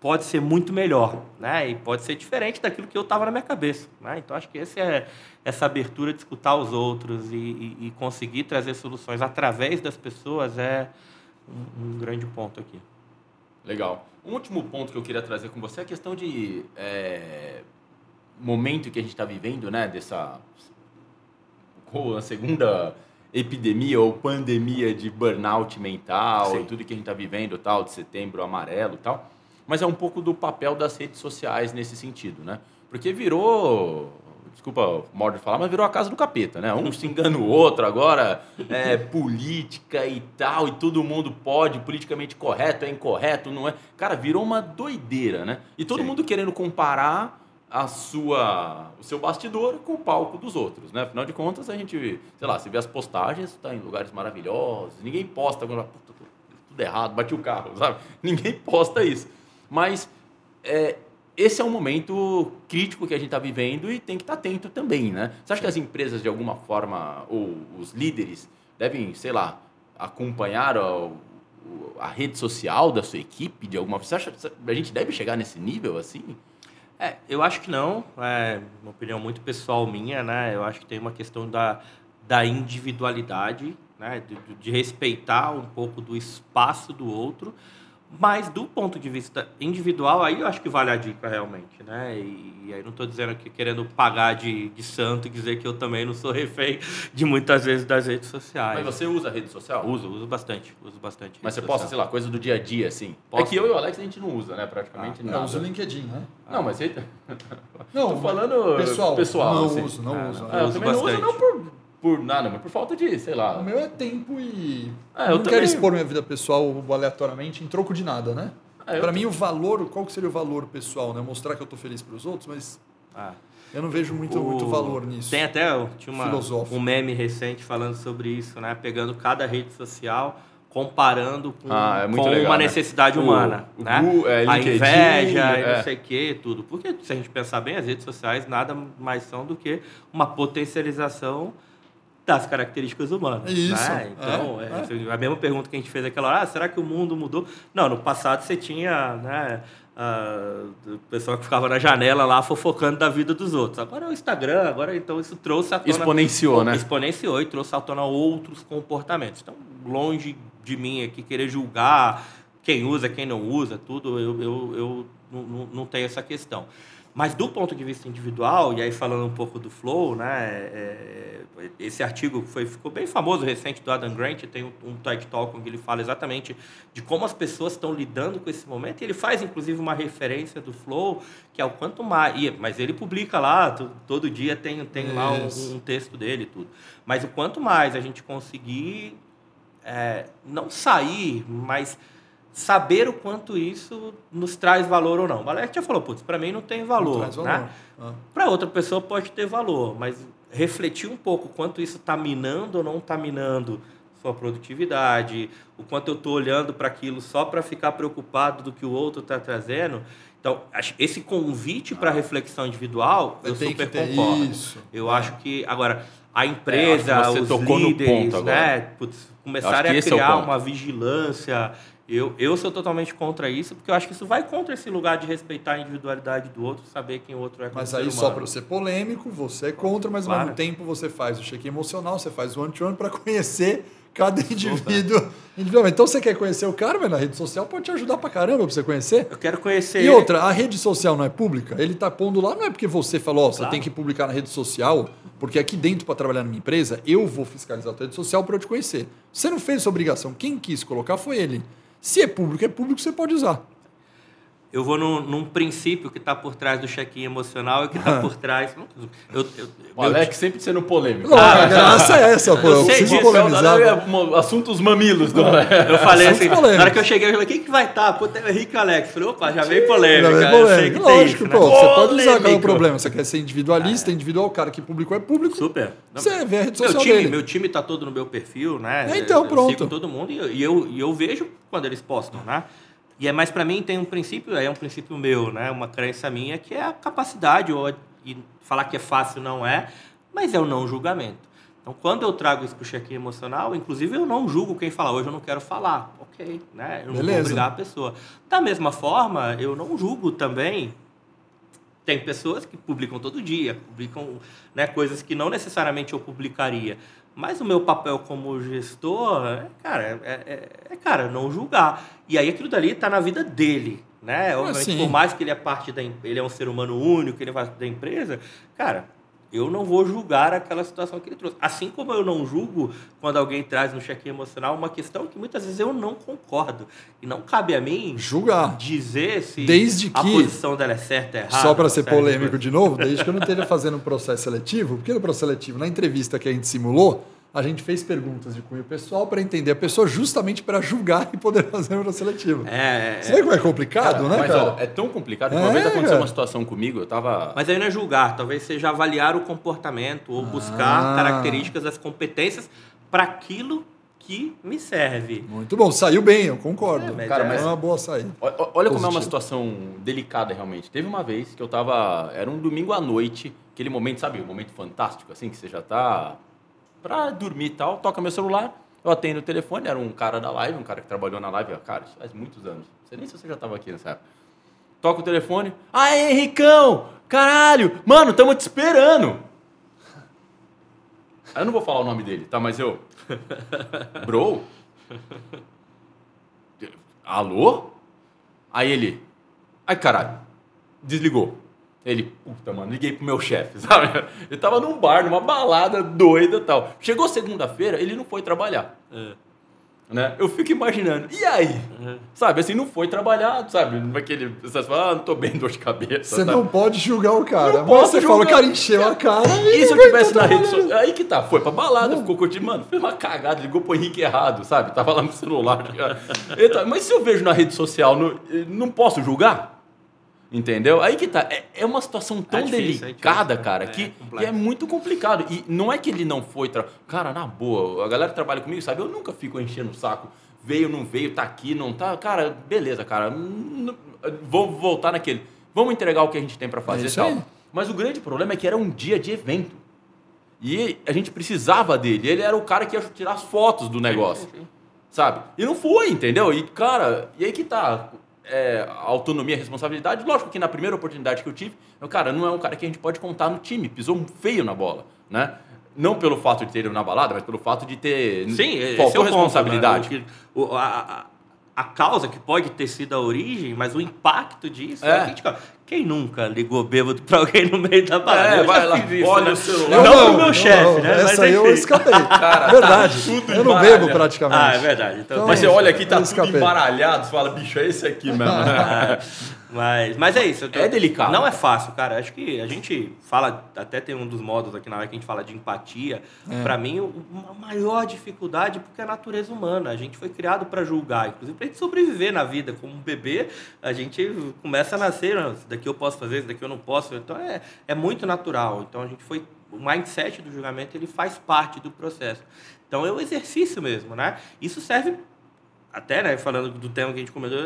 pode ser muito melhor, né? E pode ser diferente daquilo que eu estava na minha cabeça, né? Então acho que esse é essa abertura de escutar os outros e, e- e conseguir trazer soluções através das pessoas é um, um grande ponto aqui. Legal. Um último ponto que eu queria trazer com você é a questão de é, momento que a gente está vivendo, né? Dessa ou a segunda epidemia ou pandemia de burnout mental Sim. e tudo que a gente está vivendo, tal, de setembro amarelo tal. Mas é um pouco do papel das redes sociais nesse sentido, né? Porque virou, desculpa o modo de falar, mas virou a casa do capeta, né? Um xingando o outro agora, é, política e tal, e todo mundo pode, politicamente correto, é incorreto, não é? Cara, virou uma doideira, né? E todo Sim. mundo querendo comparar a sua, o seu bastidor com o palco dos outros, né? Afinal de contas, a gente, sei lá, você vê as postagens, tá em lugares maravilhosos, ninguém posta agora, puta, tudo errado, bati o carro, sabe? Ninguém posta isso. Mas é, esse é um momento crítico que a gente está vivendo e tem que estar atento também, né? Você acha que as empresas, de alguma forma, ou os líderes, devem, sei lá, acompanhar o- a rede social da sua equipe de alguma Você acha que a gente deve chegar nesse nível assim? É, eu acho que não. É uma opinião muito pessoal minha, né? Eu acho que tem uma questão da, da individualidade, né? De- de respeitar um pouco do espaço do outro. Mas do ponto de vista individual, aí eu acho que vale a dica realmente, né? E, e aí não estou dizendo aqui querendo pagar de, de santo e dizer que eu também não sou refém de muitas vezes das redes sociais. Mas você usa a rede social? Uso, uso bastante, uso bastante. Mas você rede posta, social. sei lá, coisa do dia a dia, assim. É que eu e o Alex a gente não usa, né? Praticamente Eu nada. uso o LinkedIn, né? Não, mas você. Não, Tô falando pessoal. pessoal, não assim. uso, não Ah, uso. não. Ah, eu uso também não uso bastante. não por, por nada, mas por falta de, sei lá. O meu é tempo e. Ah, eu não também. quero expor minha vida pessoal aleatoriamente em troco de nada, né? Eu Pra mim, o valor, qual que seria o valor pessoal, né? Mostrar que eu tô feliz pros outros, mas Ah. eu não vejo muito, O- muito valor nisso. Tem até tinha uma, Filosófico. um meme recente falando sobre isso, né? Pegando cada rede social, comparando com, Ah, é com legal, uma né? necessidade O- humana. o né? É, a inveja e é. não sei o que, tudo. Porque se a gente pensar bem, as redes sociais nada mais são do que uma potencialização das características humanas. Isso, Né? Então, é, é, é. a mesma pergunta que a gente fez aquela hora, ah, será que o mundo mudou? Não, no passado você tinha, né, ah, o pessoal que ficava na janela lá fofocando da vida dos outros. Agora é o Instagram, agora então isso trouxe à tona... Exponenciou, né? Exponenciou e trouxe à tona outros comportamentos. Então, longe de mim aqui querer julgar quem usa, quem não usa, tudo, eu, eu, eu não, não- não tenho essa questão. Mas do ponto de vista individual, e aí falando um pouco do Flow, né, é, esse artigo foi, ficou bem famoso recente do Adam Grant, tem um, um TED Talk onde ele fala exatamente de como as pessoas estão lidando com esse momento, e ele faz inclusive uma referência do Flow, que é o quanto mais, e- mas ele publica lá, to- todo dia tem, tem lá um, um texto dele e tudo. Mas o quanto mais a gente conseguir é, não sair, mas saber o quanto isso nos traz valor ou não. O Alex já falou, putz, para mim não tem valor. Não traz valor. Né? Ah. Para outra pessoa pode ter valor, mas refletir um pouco quanto isso está minando ou não está minando sua produtividade, o quanto eu estou olhando para aquilo só para ficar preocupado do que o outro está trazendo. Então, esse convite para reflexão individual, eu que super concordo. isso. Eu É. acho que, agora, a empresa, É, acho que você os tocou no líderes, ponto agora. né, putz, começarem a é criar ponto. uma vigilância. Eu, eu sou totalmente contra isso, porque eu acho que isso vai contra esse lugar de respeitar a individualidade do outro, saber quem o outro é como Mas aí, só para ser polêmico, você é contra, mas ao Claro. mesmo tempo você faz o check emocional, você faz o one-to-one para conhecer cada indivíduo individualmente. Então você quer conhecer o cara, mas na rede social pode te ajudar pra caramba pra você conhecer. Eu quero conhecer E ele. outra, a rede social não é pública? Ele tá pondo lá, não é porque você falou, você Claro. tem que publicar na rede social, porque aqui dentro, para trabalhar na minha empresa, eu vou fiscalizar a tua rede social para eu te conhecer. Você não fez essa obrigação, quem quis colocar foi ele. Se é público, é público, você pode usar. Eu vou num, num princípio que está por trás do check-in emocional e que está por trás. Eu, eu, O meu- Alex sempre sendo polêmico. Não, a graça é essa, pô. eu Eu sei preciso disso, polemizar. É, assuntos mamilos do Alex. Eu falei Assuntos assim, na polêmicos. hora que eu cheguei, eu falei, quem que vai estar? Pô, tem o Henrique e Alex. Eu Falei, opa, já veio polêmica. Não, é eu sei polêmico. que tem Lógico, isso, pô. né? Você pode usar qual é o problema. Você quer ser individualista, individual, o cara que publicou é público. Super. Não, Você vê a rede meu social time, dele. meu time tá todo no meu perfil, né? É, então, eu, pronto. Eu sigo todo mundo e eu, e eu, e eu vejo quando eles postam, né? E é mais para mim tem um princípio, é um princípio meu, né? Uma crença minha que é a capacidade ou e falar que é fácil não é, mas é o não julgamento. Então, quando eu trago isso pro check-in emocional, inclusive eu não julgo quem fala hoje eu não quero falar, ok, né? Eu não vou Beleza. obrigar a pessoa. Da mesma forma, eu não julgo também tem pessoas que publicam todo dia, publicam né, coisas que não necessariamente eu publicaria. Mas o meu papel como gestor, é, cara, é, é- é, cara, não julgar. E aí aquilo dali está na vida dele, né? Obviamente, sim. por mais que ele é parte da, ele é um ser humano único, ele é parte da empresa, cara, eu não vou julgar aquela situação que ele trouxe. Assim como eu não julgo quando alguém traz no check-in emocional uma questão que muitas vezes eu não concordo. E não cabe a mim Julgar. dizer se Desde a que- posição dela é certa, é errada. Só para ser de polêmico de novo, desde que eu não esteja fazendo um processo seletivo, porque no processo seletivo, na entrevista que a gente simulou, a gente fez perguntas de cunho pessoal para entender a pessoa justamente para julgar e poder fazer um processo seletivo. É, é, Você vê como é complicado, né, Mas cara? ó, é tão complicado que É, uma vez aconteceu cara. uma situação comigo, eu tava. Mas aí não é julgar, talvez seja avaliar o comportamento ou buscar Ah. características das competências para aquilo que me serve. Muito bom, saiu bem, eu concordo. É, mas Cara, é- mas- é uma boa saída. Olha como é uma Positivo. situação delicada realmente. Teve uma vez que eu tava. Era um domingo à noite, aquele momento, sabe? Um momento fantástico, assim, que você já tá pra dormir e tal, toca meu celular. Eu atendo o telefone, era um cara da live, um cara que trabalhou na live. Cara, isso faz muitos anos. Não sei nem se você já estava aqui nessa época. Toca o telefone. Ah, Henricão! Caralho! Mano, estamos te esperando! Aí eu não vou falar o nome dele, tá? Mas eu. Bro? Alô? Aí ele. Ai, caralho. Desligou. Ele, puta, mano, liguei pro meu chefe, sabe? Ele tava num bar, numa balada doida e tal. Chegou segunda-feira, ele não foi trabalhar. É. Né? Eu fico imaginando, e aí? Sabe, assim, não foi trabalhar, sabe? Aquele, você fala, ah, não tô bem, dor de cabeça. Você sabe? não pode julgar o cara. Não mas você julgar. fala, o cara encheu a cara. E se eu tivesse tá na rede social? Aí que tá, foi pra balada, ficou curtindo, mano, fez uma cagada, ligou pro Henrique errado, sabe? Tava lá no celular. Ele tá- Mas se eu vejo na rede social, não, não posso julgar? Entendeu? Aí que tá. É, é uma situação tão difícil, é delicada, difícil. cara, É que, complexo. que é muito complicado. E não é que ele não foi. Tra... Cara, na boa, a galera que trabalha comigo, sabe? Eu nunca fico enchendo o saco. Veio, não veio, tá aqui, não tá. Cara, beleza, cara. Vou voltar naquele. Vamos entregar o que a gente tem pra fazer É e tal. aí. Mas o grande problema é que era um dia de evento. E a gente precisava dele. Ele era o cara que ia tirar as fotos do negócio. Sabe? E não foi, entendeu? E, cara, e aí que tá. É, autonomia, responsabilidade. Lógico que na primeira oportunidade que eu tive, eu, cara, não é um cara que a gente pode contar no time. Pisou feio na bola, né? Não pelo fato de ter ido na balada, mas pelo fato de ter. Sim, faltou é o ponto, responsabilidade. né? O que- o- a, a- a causa que pode ter sido a origem, mas o impacto disso É. é, Quem nunca ligou bêbado pra alguém no meio da balada? É, Eu vai lá, isso, olha né? o celular. Não não, pro meu eu chefe, não. né? Mas Essa aí eu escapei. Cara, verdade. tudo eu não bebo praticamente. Ah, é verdade. Então, Então, Mas você olha aqui, tá tudo escapei. embaralhado, você fala, bicho, é esse aqui mesmo. né? Mas, mas é isso. eu tô- É delicado. Não é fácil, cara. Acho que a gente fala, até tem um dos modos aqui na hora que a gente fala de empatia. É. Pra mim, a maior dificuldade é porque é a natureza humana. A gente foi criado pra julgar, inclusive pra gente sobreviver na vida. Como um bebê, a gente começa a nascer, "Não, isso daqui eu posso fazer, isso daqui eu não posso. Então é, é muito natural. Então a gente foi. O mindset do julgamento ele faz parte do processo. Então é o exercício mesmo, né? Isso serve até, né, falando do tema que a gente comentou,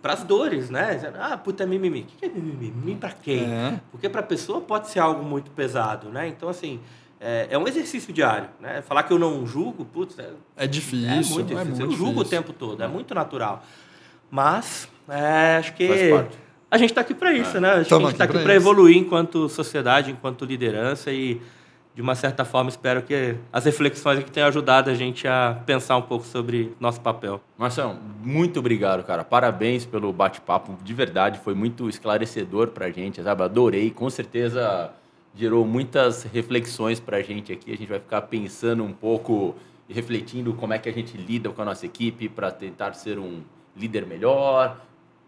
para as dores, né? Ah, puta, mimimi. O que é mimimi? Mimimi para quem? É. Porque para a pessoa pode ser algo muito pesado, né? Então, assim, é, é um exercício diário, né? Falar que eu não julgo, putz, é, É difícil. é muito difícil. é muito eu julgo o difícil. tempo todo, é muito natural. Mas, é, acho que Faz parte. A gente está aqui para isso, né? Acho que Tamo a gente está aqui pra para evoluir enquanto sociedade, enquanto liderança e, de uma certa forma, espero que as reflexões aqui tenham ajudado a gente a pensar um pouco sobre nosso papel. Marcelo, muito obrigado, cara. Parabéns pelo bate-papo. De verdade, foi muito esclarecedor pra gente, sabe? Adorei. Com certeza gerou muitas reflexões pra gente aqui. A gente vai ficar pensando um pouco e refletindo como é que a gente lida com a nossa equipe para tentar ser um líder melhor,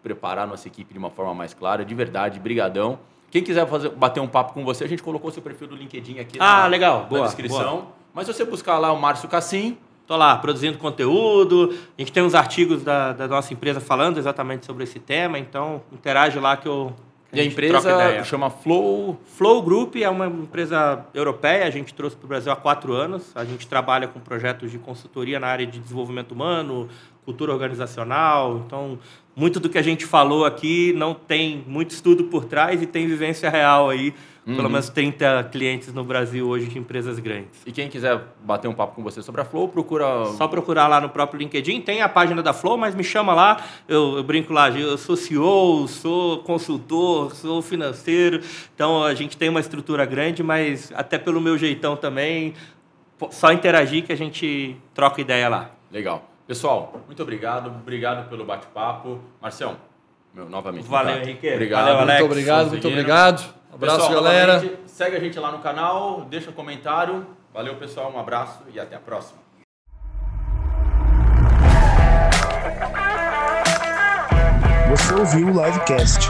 preparar a nossa equipe de uma forma mais clara. De verdade, brigadão. Quem quiser fazer, bater um papo com você, a gente colocou seu perfil do LinkedIn aqui Ah, na, legal. na Boa, descrição. Mas se você buscar lá o Márcio Cassim, Tô lá produzindo conteúdo. A gente tem uns artigos da, da nossa empresa falando exatamente sobre esse tema, então interage lá que eu. que e a gente empresa chama Flow Flow Group é uma empresa europeia, a gente trouxe para o Brasil há quatro anos. A gente trabalha com projetos de consultoria na área de desenvolvimento humano, cultura organizacional. Então, muito do que a gente falou aqui não tem muito estudo por trás e tem vivência real aí. Pelo menos 30 clientes no Brasil hoje de empresas grandes. E quem quiser bater um papo com você sobre a Flow, procura. Só procurar lá no próprio LinkedIn, tem a página da Flow, mas me chama lá, eu, eu brinco lá, eu sou CEO, sou consultor, sou financeiro, então a gente tem uma estrutura grande, mas até pelo meu jeitão também, só interagir que a gente troca ideia lá. Legal. Pessoal, muito obrigado. Obrigado pelo bate-papo. Marcião, meu, novamente. Valeu, obrigado. Henrique. Obrigado. Valeu, Alex. Muito obrigado, muito obrigado. Abraço, Pessoal, galera. novamente, Segue a gente lá no canal, deixa um comentário. Valeu, pessoal. Um abraço e até a próxima. Você ouviu o Livecast.